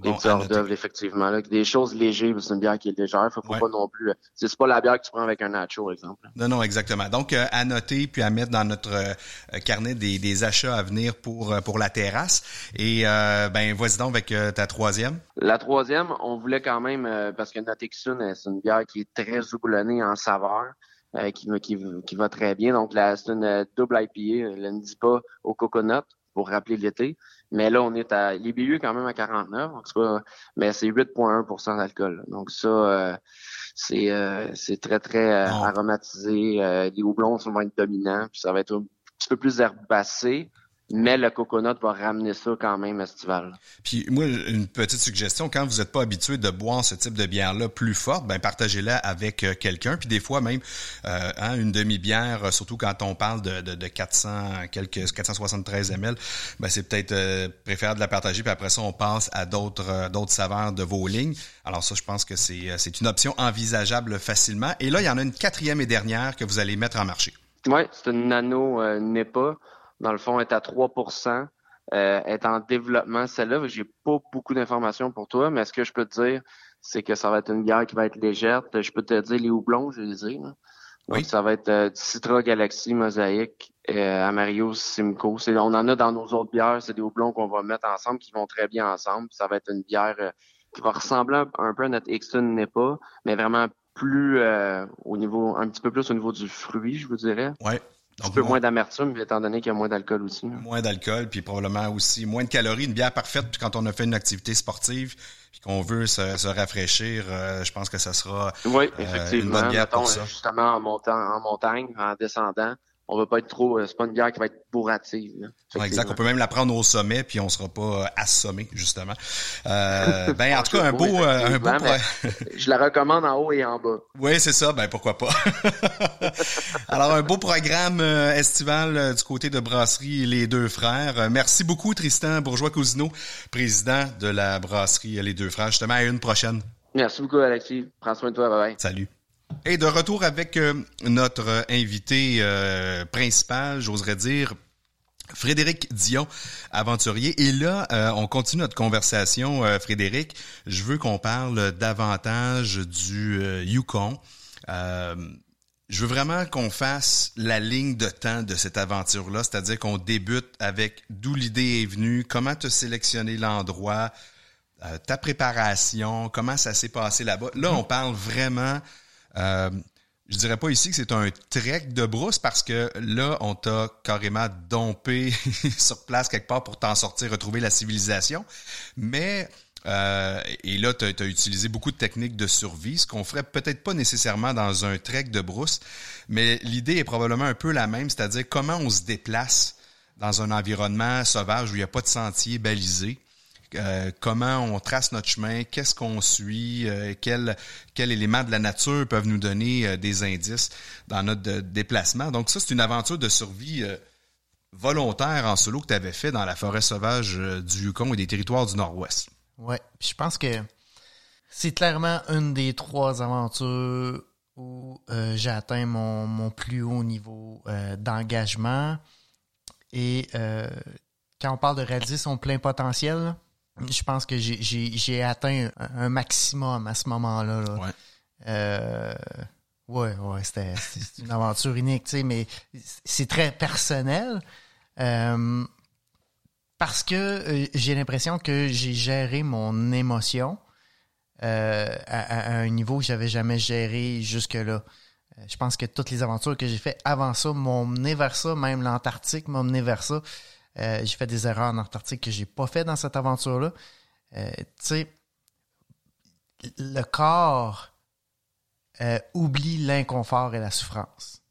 Des hors d'œuvre, effectivement. Là. Des choses légères, c'est une bière qui est légère. Faut, faut pas non plus. Euh, c'est pas la bière que tu prends avec un nacho, par exemple. Non, non, exactement. Donc, euh, à noter puis à mettre dans notre euh, carnet des, des, achats à venir pour pour la terrasse. Et ben, vas-y donc avec ta troisième. La troisième, on voulait quand même parce que notre c'est une bière qui est très houblonnée en saveur. qui, qui, qui va très bien. Donc, c'est une double IPA, elle ne dit pas au coconut pour rappeler l'été. Mais là, on est à. Les quand même à 49, mais c'est 8,1% d'alcool. Donc ça, euh, c'est euh, c'est très, très euh, aromatisé. les houblons vont être dominants, puis ça va être un petit peu plus herbacé, mais le coconut va ramener ça quand même estival. Puis moi, une petite suggestion, quand vous n'êtes pas habitué de boire ce type de bière-là plus forte, ben partagez-la avec euh, quelqu'un. Puis des fois même, euh, hein, une demi-bière, euh, surtout quand on parle de, de, de 400, quelques 473 ml, ben c'est peut-être euh, préférable de la partager. Puis après ça, on passe à d'autres d'autres saveurs de vos lignes. Alors ça, je pense que c'est c'est une option envisageable facilement. Et là, il y en a une quatrième et dernière que vous allez mettre en marché. Oui, c'est une nano NEPA dans le fond, est à 3% euh, est en développement. Celle-là, j'ai pas beaucoup d'informations pour toi, mais ce que je peux te dire, c'est que ça va être une bière qui va être légère. Je peux te dire les houblons, je les ai. Là. Donc, ça va être euh, Citra Galaxy Mosaic, euh, Amario Simcoe. On en a dans nos autres bières. C'est des houblons qu'on va mettre ensemble qui vont très bien ensemble. Ça va être une bière euh, qui va ressembler un peu à notre Exton n'est pas, mais vraiment plus euh, au niveau, un petit peu plus au niveau du fruit, je vous dirais. Ouais. Un peu moins d'amertume, étant donné qu'il y a moins d'alcool aussi. Moins d'alcool, puis probablement aussi moins de calories. Une bière parfaite quand on a fait une activité sportive puis qu'on veut se, rafraîchir, euh, je pense que ça sera oui, effectivement. une bonne bière pour ça. Justement, en, montant, en montagne, en descendant, on va pas être trop. Euh, c'est pas une bière qui va être bourrative. exact. On peut même la prendre au sommet, puis on sera pas euh, assommé justement. Euh, ben en tout cas un beau, un beau. je la recommande en haut et en bas. Oui, c'est ça. Ben pourquoi pas. Alors un beau programme estival du côté de brasserie Les Deux Frères. Merci beaucoup Tristan Bourgeois Cousineau, président de la brasserie Les Deux Frères. Justement à une prochaine. Merci beaucoup Alexis. Prends soin de toi. Bye bye. Salut. Et de retour avec euh, notre invité euh, principal, j'oserais dire, Frédéric Dion, aventurier. Et là, euh, on continue notre conversation, Frédéric. Je veux qu'on parle davantage du Yukon. je veux vraiment qu'on fasse la ligne de temps de cette aventure-là, c'est-à-dire qu'on débute avec d'où l'idée est venue, comment tu as sélectionné l'endroit, ta préparation, comment ça s'est passé là-bas. Là, on parle vraiment euh, je dirais pas ici que c'est un trek de brousse parce que là, on t'a carrément dompé sur place quelque part pour t'en sortir, retrouver la civilisation. Mais euh, et là, tu as, utilisé beaucoup de techniques de survie, ce qu'on ferait peut-être pas nécessairement dans un trek de brousse, mais l'idée est probablement un peu la même, c'est-à-dire comment on se déplace dans un environnement sauvage où il n'y a pas de sentier balisé. Euh, comment on trace notre chemin, qu'est-ce qu'on suit, euh, éléments de la nature peuvent nous donner euh, des indices dans notre déplacement. Donc ça, c'est une aventure de survie volontaire en solo que tu avais fait dans la forêt sauvage du Yukon et des territoires du Nord-Ouest. Oui, je pense que c'est clairement une des trois aventures où j'ai atteint mon, mon, plus haut niveau d'engagement. Et quand on parle de réaliser son plein potentiel, je pense que j'ai atteint un, maximum à ce moment-là. Ouais. Euh, ouais, ouais, c'était une aventure unique, tu sais, mais c'est très personnel. Euh, parce que euh, j'ai l'impression que j'ai géré mon émotion euh, à, un niveau que j'avais jamais géré jusque-là. Je pense que toutes les aventures que j'ai faites avant ça m'ont mené vers ça, même l'Antarctique m'a mené vers ça. Euh, j'ai fait des erreurs en Antarctique que j'ai pas fait dans cette aventure-là. Euh, tu sais, le corps euh, oublie l'inconfort et la souffrance.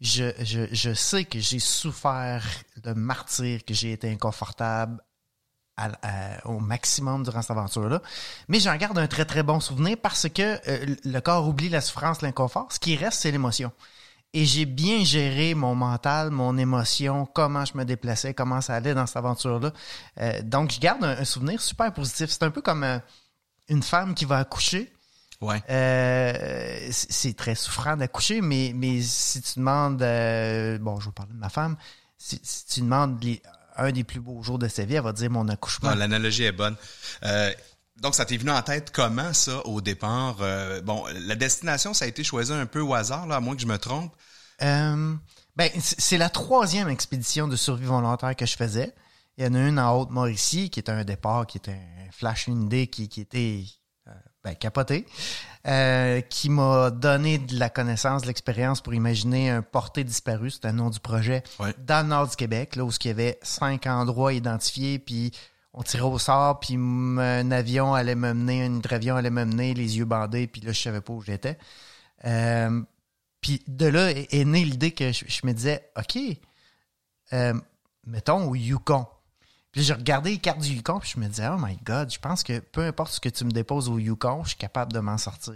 Je, je, je sais que j'ai souffert de martyr, que j'ai été inconfortable au maximum durant cette aventure-là. Mais j'en garde un très, très bon souvenir parce que le corps oublie la souffrance, l'inconfort. Ce qui reste, c'est l'émotion. Et j'ai bien géré mon mental, mon émotion, comment je me déplaçais, comment ça allait dans cette aventure-là. Euh, donc, je garde un, un souvenir super positif. C'est un peu comme euh, une femme qui va accoucher. Ouais. Euh, c'est très souffrant d'accoucher, mais, mais si tu demandes, euh, bon, je vais parler de ma femme, si, si tu demandes les- un des plus beaux jours de sa vie, elle va dire mon accouchement. Non, l'analogie est bonne. Donc, ça t'est venu en tête comment, ça, au départ? Euh, bon, la destination, ça a été choisi un peu au hasard, là, à moins que je me trompe. Euh, ben, c'est la troisième expédition de survie volontaire que je faisais. Il y en a une en Haute-Mauricie, qui était un départ, qui était un flash, une idée qui, qui était euh, ben, capotée, euh, qui m'a donné de la connaissance, de l'expérience pour imaginer un porté disparu, c'était le nom du projet, Ouais. dans le nord du Québec, là où il y avait cinq endroits identifiés, puis on tirait au sort, puis un avion allait me mener, un hydravion allait me mener, les yeux bandés, puis là, je savais pas où j'étais. Euh, puis de là est, née l'idée que je, me disais, OK, euh, mettons au Yukon. Puis je regardais les cartes du Yukon, puis je me disais, oh my God, je pense que peu importe ce que tu me déposes au Yukon, je suis capable de m'en sortir.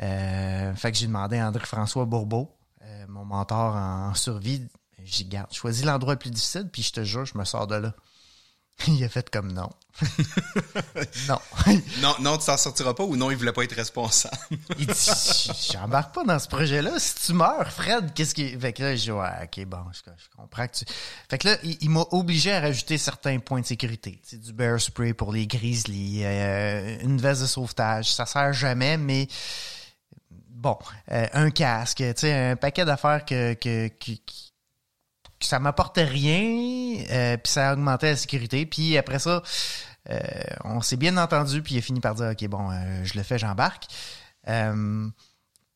Euh, fait que j'ai demandé à André-François Bourbeau, mon mentor en survie, j'ai garde, choisi l'endroit le plus difficile, puis je te jure, je me sors de là. Il a fait comme non. non. Non, non, tu t'en sortiras pas ou non, il voulait pas être responsable. Il dit, j'embarque pas dans ce projet-là. Si tu meurs, Fred, qu'est-ce qui. Fait que là, je dis, ouais, ok, bon, je, je comprends que tu. Fait que là, il, il m'a obligé à rajouter certains points de sécurité. C'est du bear spray pour les grizzlies, euh, une veste de sauvetage. Ça sert jamais, mais bon, euh, un casque, tu sais, un paquet d'affaires que, que, que ça m'apportait rien, euh, puis ça augmentait la sécurité. Puis après ça, euh, on s'est bien entendu, puis il a fini par dire, OK, bon, euh, je le fais, j'embarque. Euh,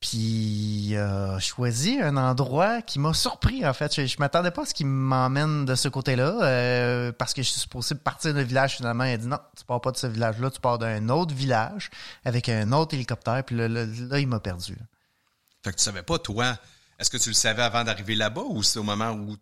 puis euh, choisi un endroit qui m'a surpris, en fait. Je, je m'attendais pas à ce qu'il m'emmène de ce côté-là, parce que je suis supposé partir d'un village, finalement. Il a dit, non, tu pars pas de ce village-là, tu pars d'un autre village avec un autre hélicoptère, puis là, là, là, il m'a perdu. Fait que tu savais pas, toi, est-ce que tu le savais avant d'arriver là-bas ou c'est au moment où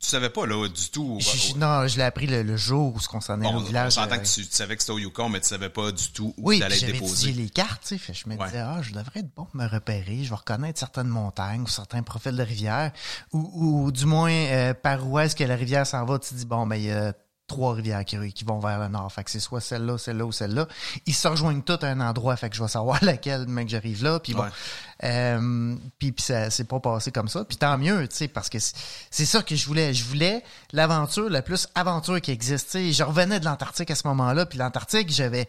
tu savais pas, là, du tout? Je- je- non, je l'ai appris le, le jour où on s'en est au on village. s'entend euh, que tu, tu savais que c'était au Yukon, mais tu savais pas du tout où Oui, tu allais étudié déposé. les cartes, tu sais. Fait je me Ouais. disais, ah, je devrais être bon pour me repérer. Je vais reconnaître certaines montagnes ou certains profils de rivières. Ou, ou du moins, euh, par où est-ce que la rivière s'en va, tu dis, bon, ben, il y a trois rivières qui, qui vont vers le nord. Fait que c'est soit celle-là, celle-là ou celle-là. Ils se rejoignent toutes à un endroit. Fait que je vais savoir laquelle, mec, que j'arrive là. Puis bon. Ouais. Euh, puis, puis ça s'est pas passé comme ça. Puis tant mieux, tu sais, parce que c'est- ça que je voulais. Je voulais l'aventure la plus aventure qui existe. Tu sais, je revenais de l'Antarctique à ce moment-là. Puis l'Antarctique, j'avais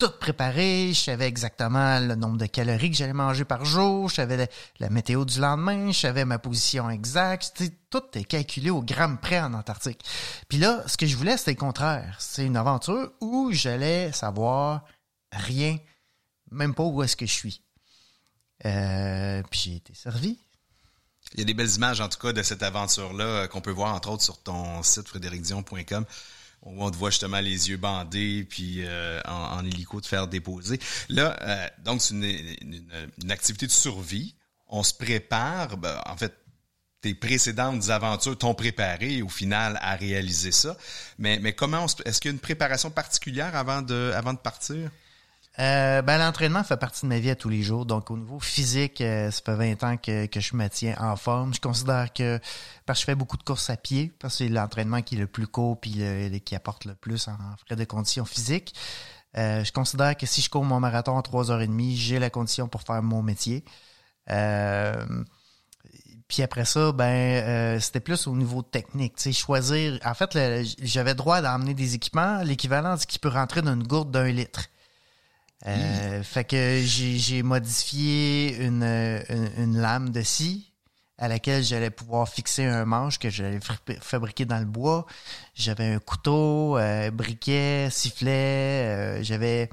tout préparé. Je savais exactement le nombre de calories que j'allais manger par jour. Je savais la, météo du lendemain. Je savais ma position exacte. Tout est calculé au gramme près en Antarctique. Puis là, ce que je voulais, c'était le contraire. C'est une aventure où j'allais savoir rien, même pas où est-ce que je suis. Euh, puis j'ai été servi. Il y a des belles images, en tout cas, de cette aventure-là euh, qu'on peut voir, entre autres, sur ton site frédéricdion.com on te voit justement les yeux bandés puis euh, en, en hélico te faire déposer. Là, euh, donc, c'est une, activité de survie. On se prépare. ben, en fait, tes précédentes aventures t'ont préparé au final à réaliser ça. Mais, mais comment est-ce qu'il y a une préparation particulière avant de, avant de partir? Euh, ben, l'entraînement fait partie de ma vie à tous les jours. Donc, au niveau physique, euh, ça fait 20 ans que, je me tiens en forme. Je considère que, parce que je fais beaucoup de courses à pied, parce que c'est l'entraînement qui est le plus court puis qui apporte le plus en frais de conditions physiques. Euh, je considère que si je cours mon marathon en 3h30, j'ai la condition pour faire mon métier. Euh, puis après ça, ben euh, c'était plus au niveau technique, sais, choisir. En fait, j'avais droit d'emmener des équipements, l'équivalent de ce qui peut rentrer dans une gourde d'un litre. Euh, Fait que j'ai modifié une, une, lame de scie à laquelle j'allais pouvoir fixer un manche que j'allais fabriquer dans le bois. J'avais un couteau, euh, briquet, sifflet. euh, J'avais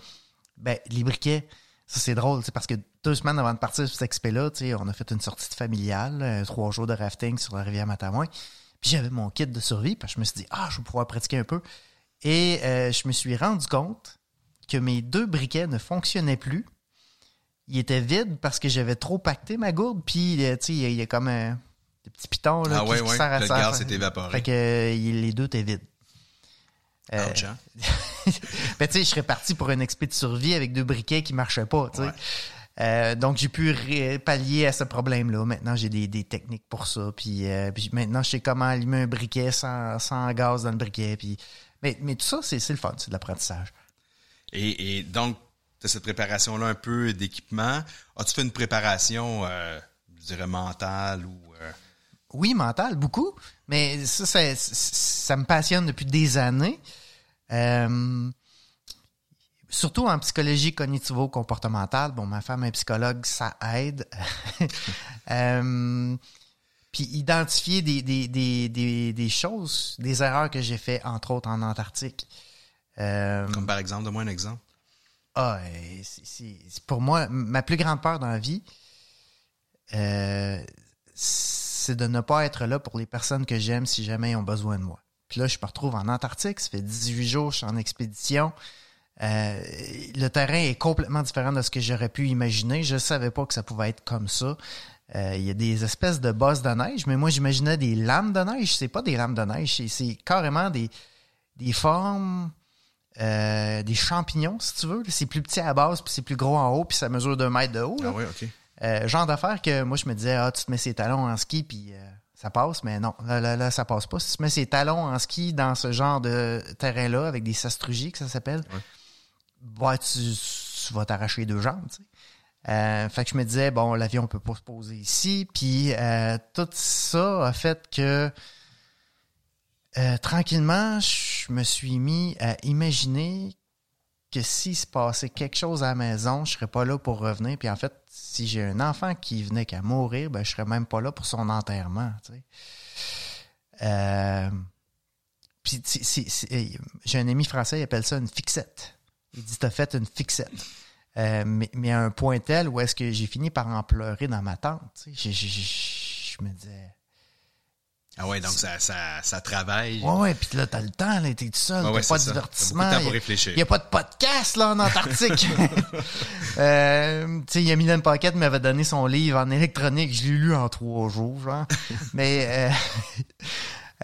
ben, les briquets. Ça, c'est drôle, c'est parce que deux semaines avant de partir sur cet expé-là, on a fait une sortie familiale, euh, trois jours de rafting sur la rivière Matamouin. Puis j'avais mon kit de survie, parce que je me suis dit, ah, je vais pouvoir pratiquer un peu. Et euh, je me suis rendu compte que mes deux briquets ne fonctionnaient plus il était vide parce que j'avais trop pacté ma gourde. Puis, euh, tu sais, il y a- comme un des petits pitons là, Ah qui, ouais, qui ouais. à Le gaz s'est évaporé. Fait que euh, les deux étaient vides. Euh, hein? ben, tu sais, je serais parti pour un expé de survie avec deux briquets qui marchaient pas, tu sais. Ouais. Euh, donc, j'ai pu pallier à ce problème-là. Maintenant, j'ai des, des techniques pour ça. Puis, euh, puis maintenant, je sais comment allumer un briquet sans, sans gaz dans le briquet. Puis, mais, mais tout ça, c'est c'est le fun, c'est de l'apprentissage. Et, donc, tu as cette préparation-là un peu d'équipement. As-tu fait une préparation, euh, je dirais, mentale ou... euh, Oui, mental, beaucoup. Mais ça, ça, ça me passionne depuis des années. Euh, surtout en psychologie cognitivo-comportementale. Bon, ma femme est psychologue, ça aide. Puis identifier des, des, des, des, des choses, des erreurs que j'ai fait, entre autres en Antarctique. Euh, comme par exemple, donne-moi un exemple. ah, euh, c'est pour moi, ma plus grande peur dans la vie, euh, c'est de ne pas être là pour les personnes que j'aime si jamais ils ont besoin de moi. Puis là, je me retrouve en Antarctique, ça fait 18 jours, je suis en expédition. Euh, le terrain est complètement différent de ce que j'aurais pu imaginer. Je savais pas que ça pouvait être comme ça. Euh, Il y a des espèces de bosses de neige, mais moi j'imaginais des lames de neige. C'est pas des lames de neige, c'est- c'est carrément des, des formes euh, des champignons, si tu veux. C'est plus petit à la base, puis c'est plus gros en haut, puis ça mesure deux mètres de haut. là. Ah oui, OK. Euh, genre d'affaire que moi, je me disais, ah, tu te mets ses talons en ski, puis euh, ça passe, mais non, là, là, là, ça passe pas. Si tu mets ses talons en ski dans ce genre de terrain-là, avec des sastrugies, que ça s'appelle, ouais, tu, tu vas t'arracher deux jambes, tu sais. Euh, fait que je me disais, bon, l'avion peut pas se poser ici, puis euh, tout ça a fait que euh, tranquillement, je me suis mis à imaginer que s'il se passait quelque chose à la maison, je serais pas là pour revenir. Puis en fait, si j'ai un enfant qui venait qu'à mourir, ben je serais même pas là pour son enterrement. Euh, puis j'ai un ami français, il appelle ça une fixette. Il dit t'as fait une fixette. Euh, mais, à un point tel où est-ce que j'ai fini par en pleurer dans ma tente. je- je me disais. Ah ouais, donc ça, ça, ça travaille. Ouais, ouais, puis là, t'as le temps, là, t'es tout seul, Ouais, ouais, t'as pas de ça. T'as divertissement. beaucoup de temps pour y a- réfléchir. Il n'y a pas de podcast, là, en Antarctique. euh, tu sais, Yamilène Paquette m'avait donné son livre en électronique. Je l'ai lu en trois jours, genre. Mais, euh,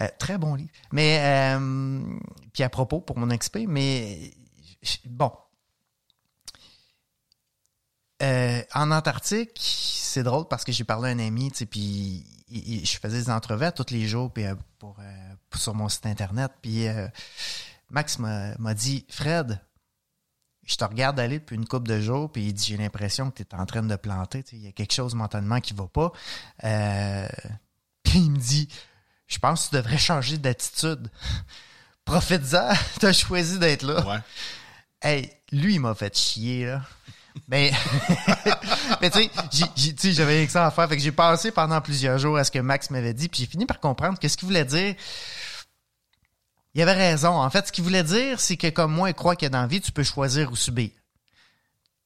euh, très bon livre. Mais, euh, puis à propos, pour mon XP, mais, bon. Euh, en Antarctique, c'est drôle parce que j'ai parlé à un ami, tu sais, puis il- il- je faisais des entrevues tous les jours puis, euh, pour, euh, pour- sur mon site internet. Puis euh, Max m'a m'a dit Fred, je te regarde aller depuis une couple de jours, puis il dit J'ai l'impression que tu es en train de planter, tu sais, il y a quelque chose mentalement qui va pas. Euh, puis il me dit Je pense que tu devrais changer d'attitude. Profite-en, tu as choisi d'être là. Ouais. Hey, lui, il m'a fait chier, là. Mais, mais tu sais, j'avais rien que ça à faire. Fait que j'ai pensé pendant plusieurs jours à ce que Max m'avait dit, puis j'ai fini par comprendre que ce qu'il voulait dire, il avait raison. En fait, ce qu'il voulait dire, c'est que comme moi, il croit que dans la vie, tu peux choisir ou subir.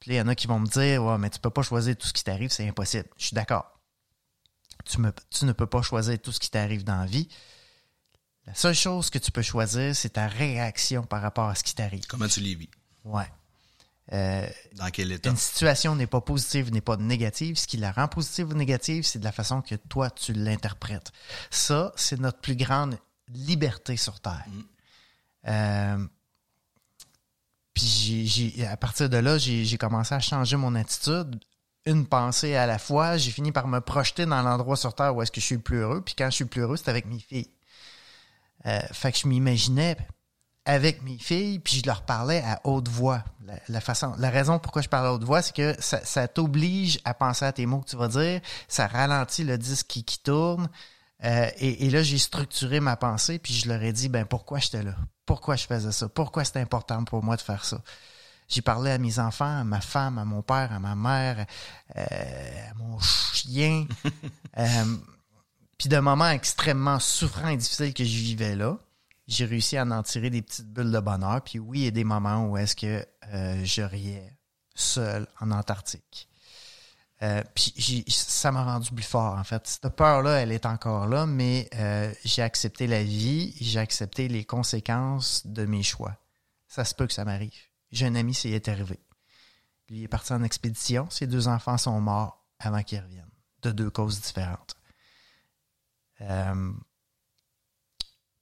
Puis là, il y en a qui vont me dire, ouais, mais tu peux pas choisir tout ce qui t'arrive, c'est impossible. Je suis d'accord. Tu, me, tu ne peux pas choisir tout ce qui t'arrive dans la vie. La seule chose que tu peux choisir, c'est ta réaction par rapport à ce qui t'arrive. Comment tu les vis? Ouais. Euh, Dans quel état? une situation n'est pas positive, n'est pas négative. Ce qui la rend positive ou négative, c'est de la façon que toi, tu l'interprètes. Ça, c'est notre plus grande liberté sur Terre. Euh, puis j'ai- j'ai- à partir de là, j'ai j'ai commencé à changer mon attitude. Une pensée à la fois. J'ai fini par me projeter dans l'endroit sur Terre où est-ce que je suis le plus heureux. Puis quand je suis le plus heureux, c'est avec mes filles. Euh, fait que je m'imaginais avec mes filles, puis je leur parlais à haute voix. La, la façon, la raison pourquoi je parle à haute voix, c'est que ça, ça t'oblige à penser à tes mots que tu vas dire, ça ralentit le disque qui, qui tourne. Euh, et, et là, j'ai structuré ma pensée, puis je leur ai dit, ben pourquoi j'étais là, pourquoi je faisais ça, pourquoi c'était important pour moi de faire ça? J'ai parlé à mes enfants, à ma femme, à mon père, à ma mère, euh, à mon chien. euh, puis de moments extrêmement souffrants et difficiles que je vivais là, j'ai réussi à en tirer des petites bulles de bonheur. Puis oui, il y a des moments où est-ce que euh, je riais seul en Antarctique. Euh, puis ça m'a rendu plus fort, en fait. Cette peur-là, elle est encore là, mais euh, j'ai accepté la vie, j'ai accepté les conséquences de mes choix. Ça se peut que ça m'arrive. J'ai un ami, y est arrivé. Lui est parti en expédition. Ses deux enfants sont morts avant qu'il revienne, de deux causes différentes. Euh,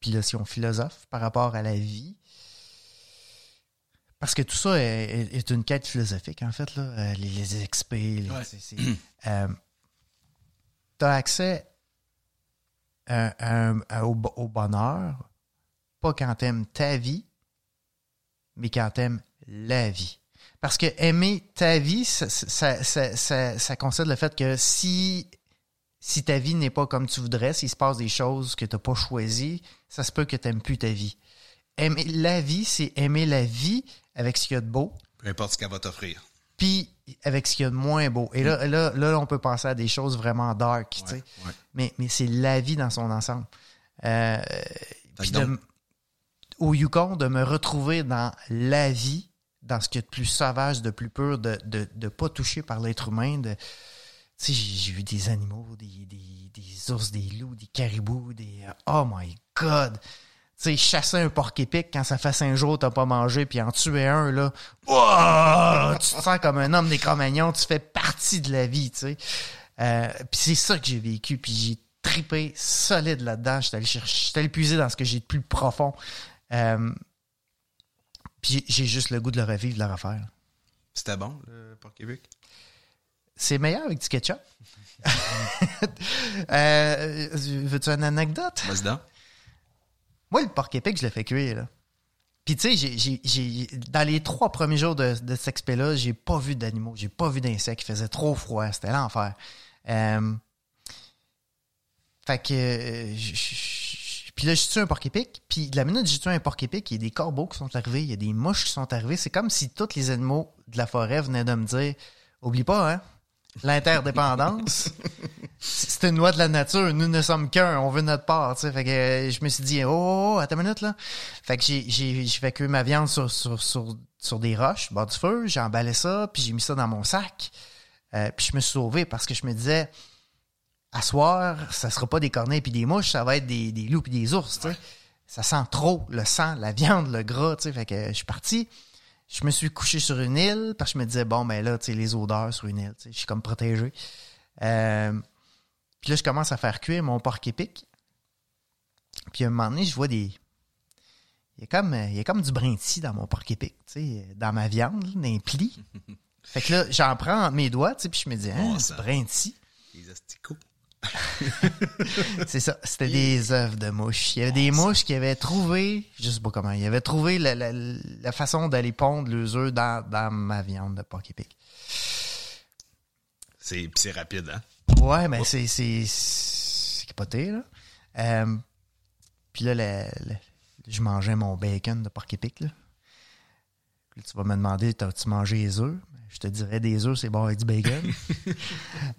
puis là, si on philosophe par rapport à la vie, parce que tout ça est, une quête philosophique, en fait, là. Euh, les, les XP, les- Ouais. c'est- c'est- euh, t'as accès à- à- à- au, bo- au bonheur, pas quand t'aimes ta vie, mais quand t'aimes la vie. Parce que aimer ta vie, ça, ça, ça, ça- ça concède le fait que si, si ta vie n'est pas comme tu voudrais, s'il se passe des choses que t'as pas choisies, ça se peut que t'aimes plus ta vie. Aimer la vie, c'est aimer la vie avec ce qu'il y a de beau, Peu importe ce qu'elle va t'offrir. puis avec ce qu'il y a de moins beau. Et là, là, là, on peut penser à des choses vraiment dark, tu sais. Ouais, ouais. Mais, mais c'est la vie dans son ensemble. Euh, puis de- au Yukon, de me retrouver dans la vie, dans ce qu'il y a de plus sauvage, de plus pur, de ne de, de pas toucher par l'être humain. De, tu sais, j'ai vu des animaux, des, des, ours, des loups, des caribous, des... Oh my God! Tu sais, chasser un porc-épic quand ça fait cinq jours t'as pas mangé, puis en tuer un, là, tu te sens comme un homme des Cro-Magnons, tu fais partie de la vie, tu sais. Euh, puis c'est ça que j'ai vécu, puis j'ai tripé solide là-dedans. J'étais allé j'étais allé puiser dans ce que j'ai de plus profond. Euh, puis j'ai juste le goût de le revivre, de le refaire. C'était bon, le Porc-Québec? C'est meilleur avec du ketchup. euh, Veux-tu une anecdote? Vas-y. Moi, le porc épic, je l'ai fait cuire. Là. Puis, tu sais, dans les trois premiers jours de, de cet expé-là, j'ai pas vu d'animaux, j'ai pas vu d'insectes. Il faisait trop froid, c'était l'enfer. Euh, fait que. euh, je- je- je- puis là, j'ai tué un porc épic. Puis, de la minute que j'ai tué un porc épic, il y a des corbeaux qui sont arrivés, il y a des mouches qui sont arrivées. C'est comme si tous les animaux de la forêt venaient de me dire Oublie pas, hein, l'interdépendance. C'est une loi de la nature. Nous ne sommes qu'un. On veut notre part. Fait que euh, je me suis dit, oh, oh, oh, attends une minute, là. Fait que j'ai, j'ai, fait cuire ma viande sur, sur, sur, sur des roches, bord du feu. J'ai emballé ça, puis j'ai mis ça dans mon sac. Euh, puis je me suis sauvé parce que je me disais, à soir, ça sera pas des corneilles puis des mouches, ça va être des, loups puis des ours, tu sais. Ça sent trop le sang, la viande, le gras, tu sais. Fait que je suis parti. Je me suis couché sur une île parce que je me disais, bon, ben là, tu sais, les odeurs sur une île, tu sais, je suis comme protégé. Euh, puis là, je commence à faire cuire mon porc épic. Puis à un moment donné, je vois des. Il y a comme, il y a comme du brinti dans mon porc épic, tu sais, dans ma viande, là, dans les plis. fait que là, j'en prends entre mes doigts, tu sais, puis je me dis, hein, Bon du brinti. Les asticots. C'est ça, c'était des œufs de mouches. Il y avait des mouches qui avaient trouvé, je sais pas comment, ils avaient trouvé la, la- la façon d'aller pondre leurs œufs dans, dans ma viande de porc épic. C'est c'est rapide, hein? Ouais, mais c'est c'est c'est capoté là. Euh, puis là, je mangeais mon bacon de porc épic là. Puis tu vas me demander, t'as-tu mangé les œufs? Je te dirais des œufs, c'est bon avec du bacon.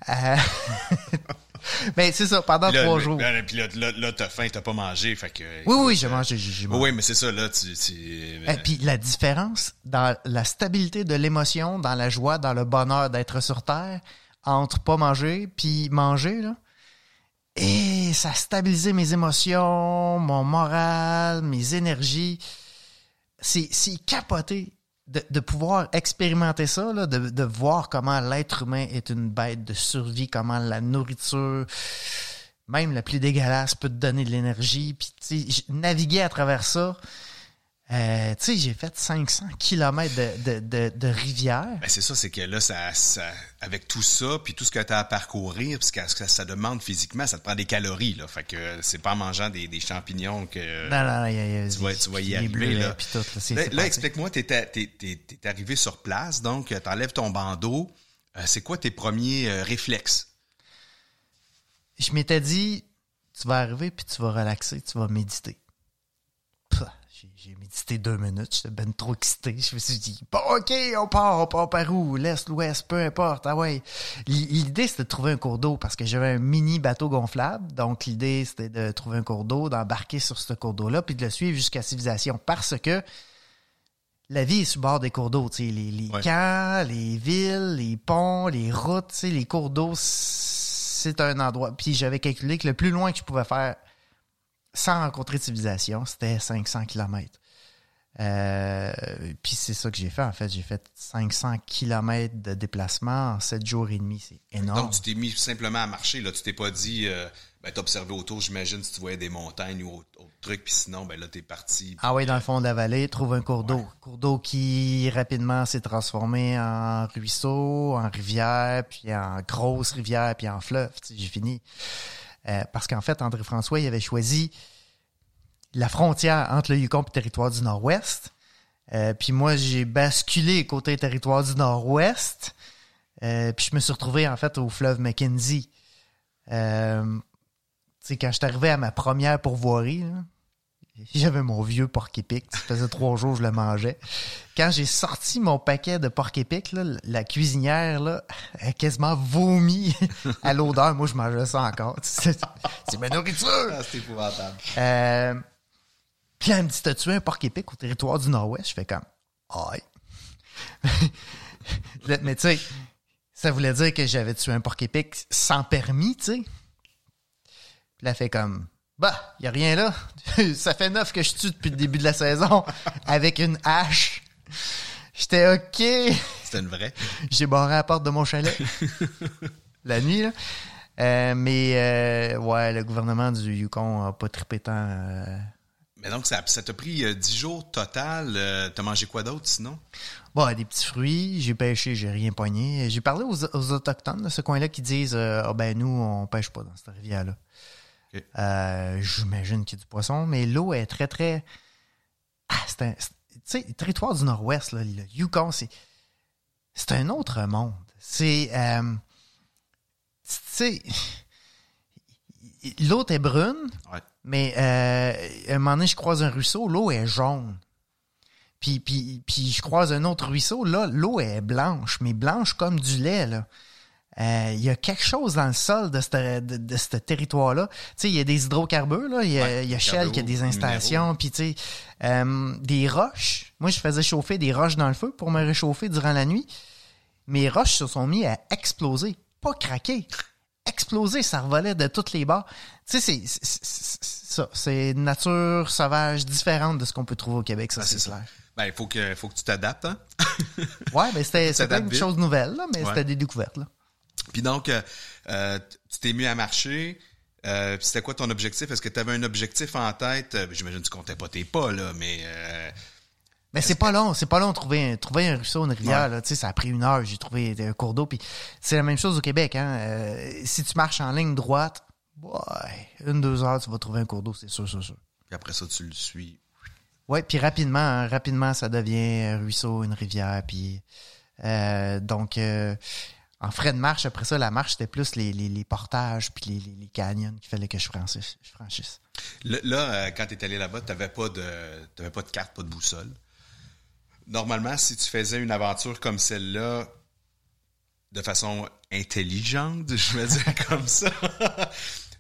Euh, mais c'est ça, pendant Là, trois jours. Là, puis là, là, là, t'as faim, t'as pas mangé, fait que... Oui, oui, j'ai euh, mangé, j'ai j'ai mangé. Oui, mais c'est ça, là, tu... tu Et puis la différence dans la stabilité de l'émotion, dans la joie, dans le bonheur d'être sur Terre, entre pas manger puis manger, là. Et ça a stabilisé mes émotions, mon moral, mes énergies. C'est capoté de, de pouvoir expérimenter ça, là, de, de voir comment l'être humain est une bête de survie, comment la nourriture, même la plus dégueulasse, peut te donner de l'énergie. Puis, naviguer à travers ça, euh, tu sais, j'ai fait 500 kilomètres de, de, de, de rivière. Ben c'est ça, c'est que là, ça, ça, avec tout ça, puis tout ce que tu as à parcourir, puis ce que ça demande physiquement, ça te prend des calories, là. Fait que c'est pas en mangeant des, des champignons que... Non, non, il y a, y a- tu vas- tu vas y arriver, bleuets, là. tout, là, explique-moi, t'es, t'es, t'es, t'es arrivé sur place, donc tu enlèves ton bandeau. Euh, c'est quoi tes premiers euh, réflexes? Je m'étais dit, tu vas arriver puis tu vas relaxer, tu vas méditer. Médité deux minutes, j'étais ben trop excité. Je me suis dit, bon, ok, on part, on part par où? L'Est, l'Ouest, peu importe. Ah ouais. L'idée, c'était de trouver un cours d'eau parce que j'avais un mini bateau gonflable. Donc, l'idée, c'était de trouver un cours d'eau, d'embarquer sur ce cours d'eau-là puis de le suivre jusqu'à civilisation parce que la vie est sur le bord des cours d'eau. tu sais, Les, les Ouais. camps, les villes, les ponts, les routes, tu sais, les cours d'eau, c'est un endroit. Puis j'avais calculé que le plus loin que je pouvais faire sans rencontrer de civilisation, c'était 500 km. Euh, puis c'est ça que j'ai fait. En fait, j'ai fait 500 km de déplacement en 7 jours et demi. C'est énorme. Donc, tu t'es mis simplement à marcher. Là. Tu t'es pas dit, euh, ben, t'observais autour, j'imagine, si tu voyais des montagnes ou autre, autre truc. Puis sinon, ben là, t'es parti. Ah oui, dans le fond de la vallée, trouve un cours d'eau. Cours d'eau qui rapidement s'est transformé en ruisseau, en rivière, puis en grosse rivière, puis en fleuve. Tu sais, J'ai fini. Euh, parce qu'en fait, André François, il avait choisi la frontière entre le Yukon et le territoire du Nord-Ouest. Euh, puis moi, j'ai basculé côté territoire du Nord-Ouest. Euh, puis je me suis retrouvé en fait au fleuve Mackenzie. Euh, tu sais, quand je suis arrivé à ma première pourvoirie, j'avais mon vieux porc épic. Ça faisait trois jours que je le mangeais. Quand j'ai sorti mon paquet de porc épic, là, la cuisinière là, a quasiment vomi à l'odeur. Moi, je mangeais ça encore. C'est c'est ma nourriture. Ah, c'est épouvantable. Puis elle me dit, t'as tué un porc épic au territoire du Nord-Ouest? Je fais comme, aïe. Mais tu sais, ça voulait dire que j'avais tué un porc épic sans permis, tu sais. Puis là, elle fait comme, bah, y a rien là. ça fait neuf que je tue depuis le début de la saison avec une hache. J'étais OK. C'était une vraie. J'ai barré la porte de mon chalet la nuit, là. Euh, mais euh, ouais, le gouvernement du Yukon a pas trippé tant. euh, Donc, ça ça t'a pris euh, 10 jours total. Euh, T'as mangé quoi d'autre sinon? Bon, des petits fruits, j'ai pêché, j'ai rien pogné. J'ai parlé aux, aux autochtones de ce coin-là qui disent euh, Ah ben nous, on pêche pas dans cette rivière-là. Euh, J'imagine qu'il y a du poisson, mais l'eau est très, très. Ah, c'est un. c'est- Tu sais, le territoire du Nord-Ouest, là, le Yukon, c'est. C'est un autre monde. C'est. tu sais. L'eau est brune, Ouais. Mais euh, à un moment donné, je croise un ruisseau, l'eau est jaune. Puis, puis, puis je croise un autre ruisseau, là, l'eau est blanche, mais blanche comme du lait, là. Euh, Il y a quelque chose dans le sol de ce de, de ce territoire-là. Tu sais, il y a des hydrocarbures, là. Il y a, Ouais, y a Shell qui a des installations, puis tu sais, euh, des roches. Moi, je faisais chauffer des roches dans le feu pour me réchauffer durant la nuit. Mes roches se sont mis à exploser. Pas craquer. Exploser, ça revolait de toutes les bords. Tu sais, c'est- ça. C'est une nature sauvage différente de ce qu'on peut trouver au Québec, ça, Ah, c'est clair. Ben, il faut que, faut que tu t'adaptes. Hein? Ouais, mais c'était c'était une chose nouvelle, là, mais Ouais. c'était des découvertes. Là. Puis donc, euh, euh, tu t'es mis à marcher. Euh, c'était quoi ton objectif? Est-ce que tu avais un objectif en tête? J'imagine que tu comptais pas tes pas, là, mais... euh, Mais c'est pas long, c'est pas long de trouver un, trouver un ruisseau, une rivière. Ouais. Là, tu sais, ça a pris une heure, j'ai trouvé un cours d'eau. Puis c'est la même chose au Québec. Hein. Euh, si tu marches en ligne droite, ouais, une, deux heures, tu vas trouver un cours d'eau, c'est sûr, c'est sûr. puis après ça, tu le suis. Ouais, puis rapidement, hein, rapidement, ça devient un ruisseau, une rivière. Puis euh, donc, euh, en frais de marche, après ça, la marche, c'était plus les, les, les portages puis les, les, canyons qu'il fallait que je franchisse. Je franchisse. Là, quand tu es allé là-bas, tu n'avais pas, de t'avais pas de carte, pas de boussole? Normalement, si tu faisais une aventure comme celle-là, de façon intelligente, je vais dire comme ça,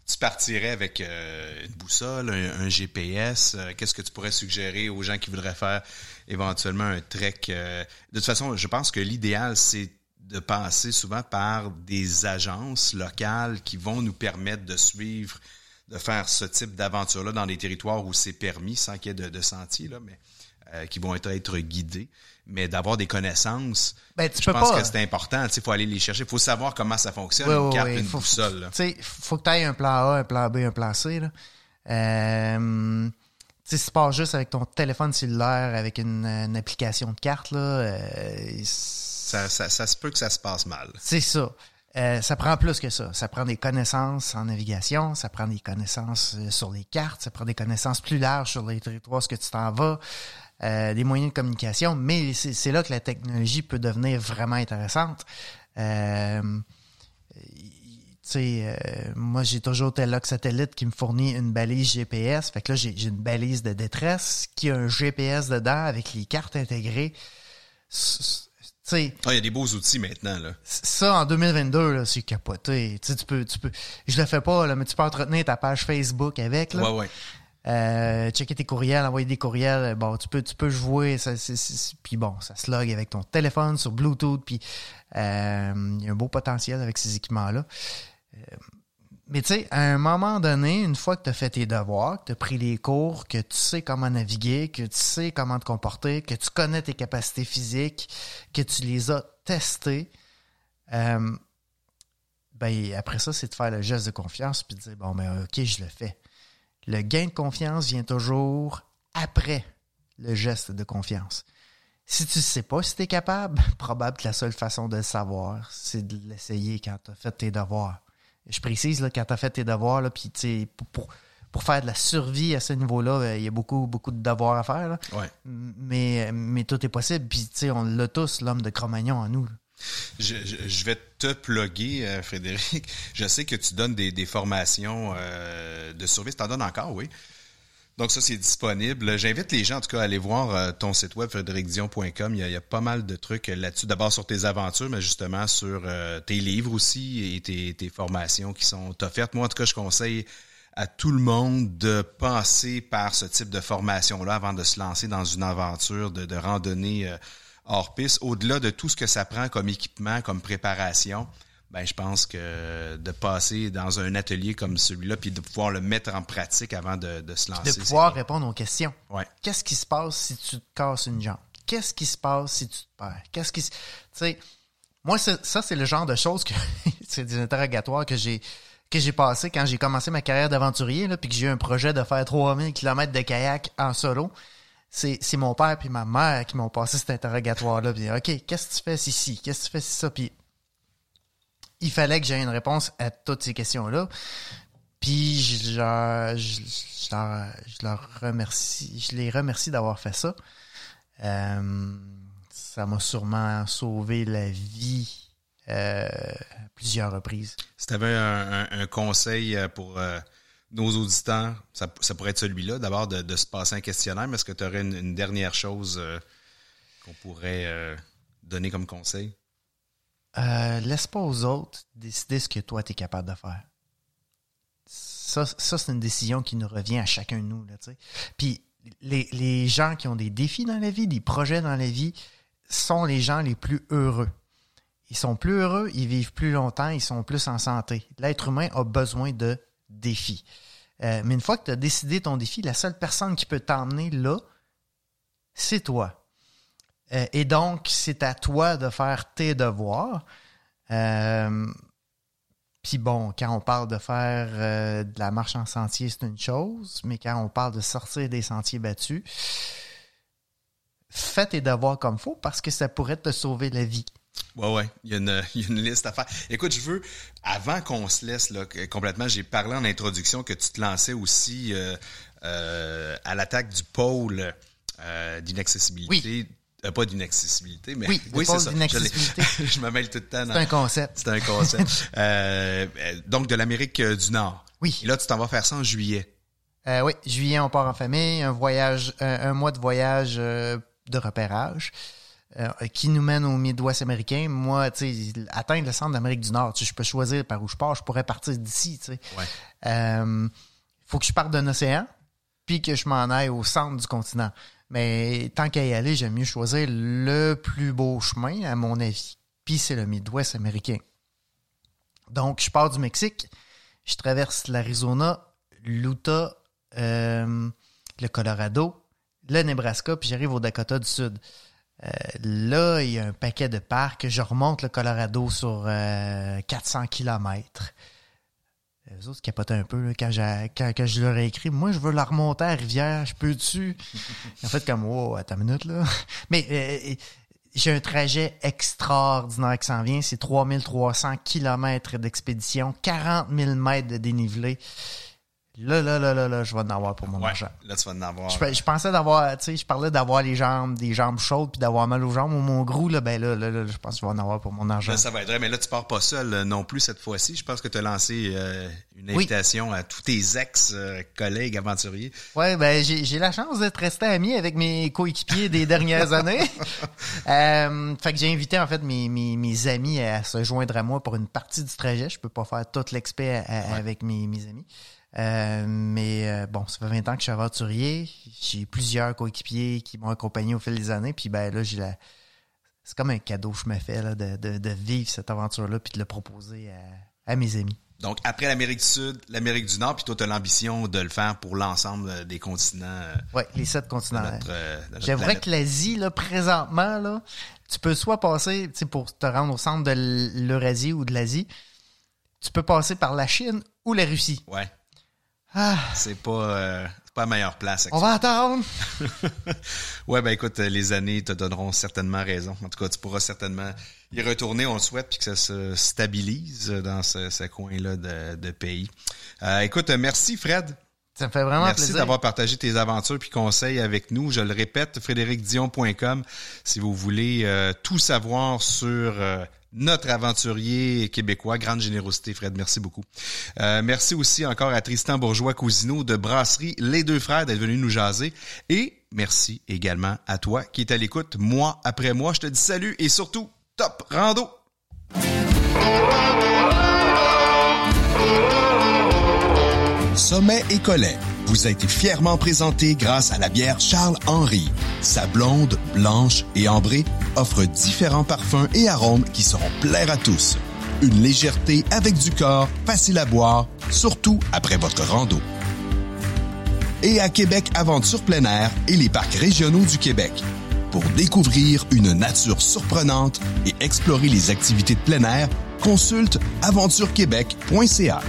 tu partirais avec euh, une boussole, un, GPS. euh, Qu'est-ce que tu pourrais suggérer aux gens qui voudraient faire éventuellement un trek? euh, de toute façon, je pense que l'idéal, c'est de passer souvent par des agences locales qui vont nous permettre de suivre, de faire ce type d'aventure-là dans des territoires où c'est permis, sans qu'il y ait de, de sentiers, là, mais euh, qui vont être, être guidés. Mais d'avoir des connaissances, Ben, tu je peux pense pas- que c'est important. Il faut aller les chercher. Il faut savoir comment ça fonctionne, une carte, ouais. une Faut- boussole. sais, faut que tu aies un plan A, un plan B, un plan C. Là. Euh, si tu pars juste avec ton téléphone cellulaire, avec une, une application de carte, là, euh, Ça, ça, ça se peut que ça se passe mal. c'est ça. Euh, ça prend plus que ça. Ça prend des connaissances en navigation, ça prend des connaissances sur les cartes, ça prend des connaissances plus larges sur les territoires, ce que tu t'en vas, euh, des moyens de communication, mais c'est là que la technologie peut devenir vraiment intéressante. Euh, tu sais, euh, moi, j'ai toujours Telloc Satellite qui me fournit une balise GPS. Fait que là, j'ai une balise de détresse qui a un GPS dedans avec les cartes intégrées. Ah, il y a des beaux outils maintenant. Là. ça, en 2022, là, c'est capoté. Tu peux, tu peux, je le fais pas, là, mais tu peux entretenir ta page Facebook avec, là. Ouais, ouais. Euh, checker tes courriels, envoyer des courriels. Bon, tu peux, tu peux jouer. Ça, puis bon, ça se log avec ton téléphone sur Bluetooth. Puis euh, il y a un beau potentiel avec ces équipements-là. Euh, mais tu sais, à un moment donné, une fois que tu as fait tes devoirs, que tu as pris les cours, que tu sais comment naviguer, que tu sais comment te comporter, que tu connais tes capacités physiques, que tu les as testées, euh, ben, après ça, c'est de faire le geste de confiance puis de dire bon, ben, OK, je le fais. Le gain de confiance vient toujours après le geste de confiance. Si tu ne sais pas si tu es capable, probable que la seule façon de le savoir, c'est de l'essayer quand tu as fait tes devoirs. Je précise, là, quand tu as fait tes devoirs, là, puis pour, pour, pour, faire de la survie à ce niveau-là, euh, il y a beaucoup, beaucoup de devoirs à faire. Là. Ouais. Mais, mais tout est possible. Puis on l'a tous, l'homme de Cro-Magnon en nous. Je, vais te plugger, euh, Frédéric. Je sais que tu donnes des, formations euh, de survie. Tu en donnes encore, oui. Donc ça, c'est disponible. J'invite les gens, en tout cas, à aller voir euh, ton site web, frédéricdion.com. Il, y a pas mal de trucs là-dessus. D'abord sur tes aventures, mais justement sur tes livres aussi et tes, formations qui sont offertes. Moi, en tout cas, je conseille à tout le monde de passer par ce type de formation-là avant de se lancer dans une aventure de, randonnée hors piste. Au-delà de tout ce que ça prend comme équipement, comme préparation, ben, je pense que de passer dans un atelier comme celui-là, puis de pouvoir le mettre en pratique avant de, de se lancer. De pouvoir répondre aux questions. Ouais. Qu'est-ce qui se passe si tu te casses une jambe? Qu'est-ce qui se passe si tu te perds? Qu'est-ce qui Tu sais, moi, ça, c'est le genre de choses que. c'est des interrogatoires que j'ai que j'ai passé quand j'ai commencé ma carrière d'aventurier, puis que j'ai eu un projet de faire 3000 km de kayak en solo. C'est, c'est mon père puis ma mère qui m'ont passé cet interrogatoire-là. Puis, OK, qu'est-ce que tu fais si Qu'est-ce que tu fais si ça? Puis il fallait que j'aie une réponse à toutes ces questions-là. Puis je, je, leur, je, leur, remercie, je les remercie d'avoir fait ça. Euh, ça m'a sûrement sauvé la vie euh, à plusieurs reprises. Si tu avais un, conseil pour euh, nos auditeurs, ça, pourrait être celui-là, d'abord de, se passer un questionnaire, mais est-ce que tu aurais une, une, dernière chose euh, qu'on pourrait euh, donner comme conseil? Euh, laisse pas aux autres décider ce que toi, tu es capable de faire. Ça, ça c'est une décision qui nous revient à chacun de nous. Là, Puis les, les gens qui ont des défis dans la vie, des projets dans la vie, sont les gens les plus heureux. Ils sont plus heureux, ils vivent plus longtemps, ils sont plus en santé. L'être humain a besoin de défis. Euh, mais une fois que tu as décidé ton défi, la seule personne qui peut t'emmener là, c'est toi. Euh, et donc, c'est à toi de faire tes devoirs. Euh, Puis bon, quand on parle de faire de la marche en sentier, c'est une chose, mais quand on parle de sortir des sentiers battus, fais tes devoirs comme faut parce que ça pourrait te sauver la vie. Ouais, ouais, il y, a une, il y a une liste à faire. Écoute, je veux, avant qu'on se laisse là, complètement, j'ai parlé en introduction que tu te lançais aussi euh, euh, à l'attaque du pôle euh, d'inaccessibilité. Oui. Pas d'inaccessibilité, mais oui, oui c'est ça. Je, je me mêle tout le temps. C'est un concept. C'est un concept. donc de l'Amérique du Nord. Oui. Et là, tu t'en vas faire ça en juillet. Oui, juillet, on part en famille, un voyage, un, un mois de voyage de repérage. Euh, qui nous mène au Midwest américain. Moi, tu sais, atteindre le centre d'Amérique du Nord, je peux choisir par où je pars, je pourrais partir d'ici, tu sais. Ouais. Euh, faut que je parte d'un océan, puis que je m'en aille au centre du continent. Mais tant qu'à y aller, j'aime mieux choisir le plus beau chemin, à mon avis. Puis c'est le Midwest américain. Donc, je pars du Mexique, je traverse l'Arizona, l'Utah, euh, le Colorado, le Nebraska, puis j'arrive au Dakota du Sud. Euh, là, il y a un paquet de parcs. Je remonte le Colorado sur euh, 400 km. Les autres capotaient un peu là, quand, quand, quand, je leur ai écrit. Moi, je veux la remonter à la rivière. Je peux-tu? en fait, comme, wow, attends une minute, là. Mais euh, j'ai un trajet extraordinaire qui s'en vient. C'est 3300 km d'expédition, 40 000 mètres de dénivelé. Là, là, là, là, là, je vais en avoir pour mon ouais, argent. Là, tu vas en avoir. Je, je pensais d'avoir, tu sais, je parlais d'avoir les jambes, des jambes chaudes puis d'avoir mal aux jambes ou mon gros, là, ben là, là, là, je pense que je vais en avoir pour mon argent. Là, ça va être vrai, mais là, tu pars pas seul euh, non plus cette fois-ci. Je pense que tu as lancé euh, une invitation oui. à tous tes ex-collègues euh, aventuriers. Ouais, ben, j'ai la chance d'être resté ami avec mes coéquipiers des dernières années. Euh, fait que j'ai invité, en fait, mes, mes, mes, amis à se joindre à moi pour une partie du trajet. Je peux pas faire tout l'expert ouais. avec mes, mes amis. Euh, mais euh, bon, ça fait 20 ans que je suis aventurier. J'ai plusieurs coéquipiers qui m'ont accompagné au fil des années. Puis ben là, j'ai la... c'est comme un cadeau que je me fais là, de, de, de vivre cette aventure-là puis de le proposer à, à mes amis. Donc, après l'Amérique du Sud, l'Amérique du Nord, puis toi, tu as l'ambition de le faire pour l'ensemble des continents. euh, Oui, les sept continents. euh, J'aimerais que l'Asie, là, présentement, là, tu peux soit passer, tu sais, pour te rendre au centre de l'Eurasie ou de l'Asie, tu peux passer par la Chine ou la Russie. Ouais, Ah, c'est pas, euh, pas la meilleure place. on va attendre. Ouais, ben écoute, euh, les années te donneront certainement raison. En tout cas, tu pourras certainement y retourner, on le souhaite, puis que ça se stabilise dans ce, ce coin-là de, de pays. Euh, écoute, euh, merci Fred. Ça me fait vraiment Merci plaisir. d'avoir partagé tes aventures puis conseils avec nous. Je le répète, frédéricdion.com si vous voulez euh, tout savoir sur euh, notre aventurier québécois. Grande générosité, Fred. Merci beaucoup. Euh, merci aussi encore à Tristan Bourgeois-Cousineau de Brasserie Les Deux Frères d'être venu nous jaser. Et merci également à toi qui est à l'écoute mois après mois. Je te dis salut et surtout, top rando! Sommet et vous a été fièrement présenté grâce à la bière Charles Henry. Sa blonde, blanche et ambrée offre différents parfums et arômes qui sauront plaire à tous. Une légèreté avec du corps, facile à boire, surtout après votre rando. Et à Québec Aventure plein air et les parcs régionaux du Québec. Pour découvrir une nature surprenante et explorer les activités de plein air, consulte aventurequebec.ca.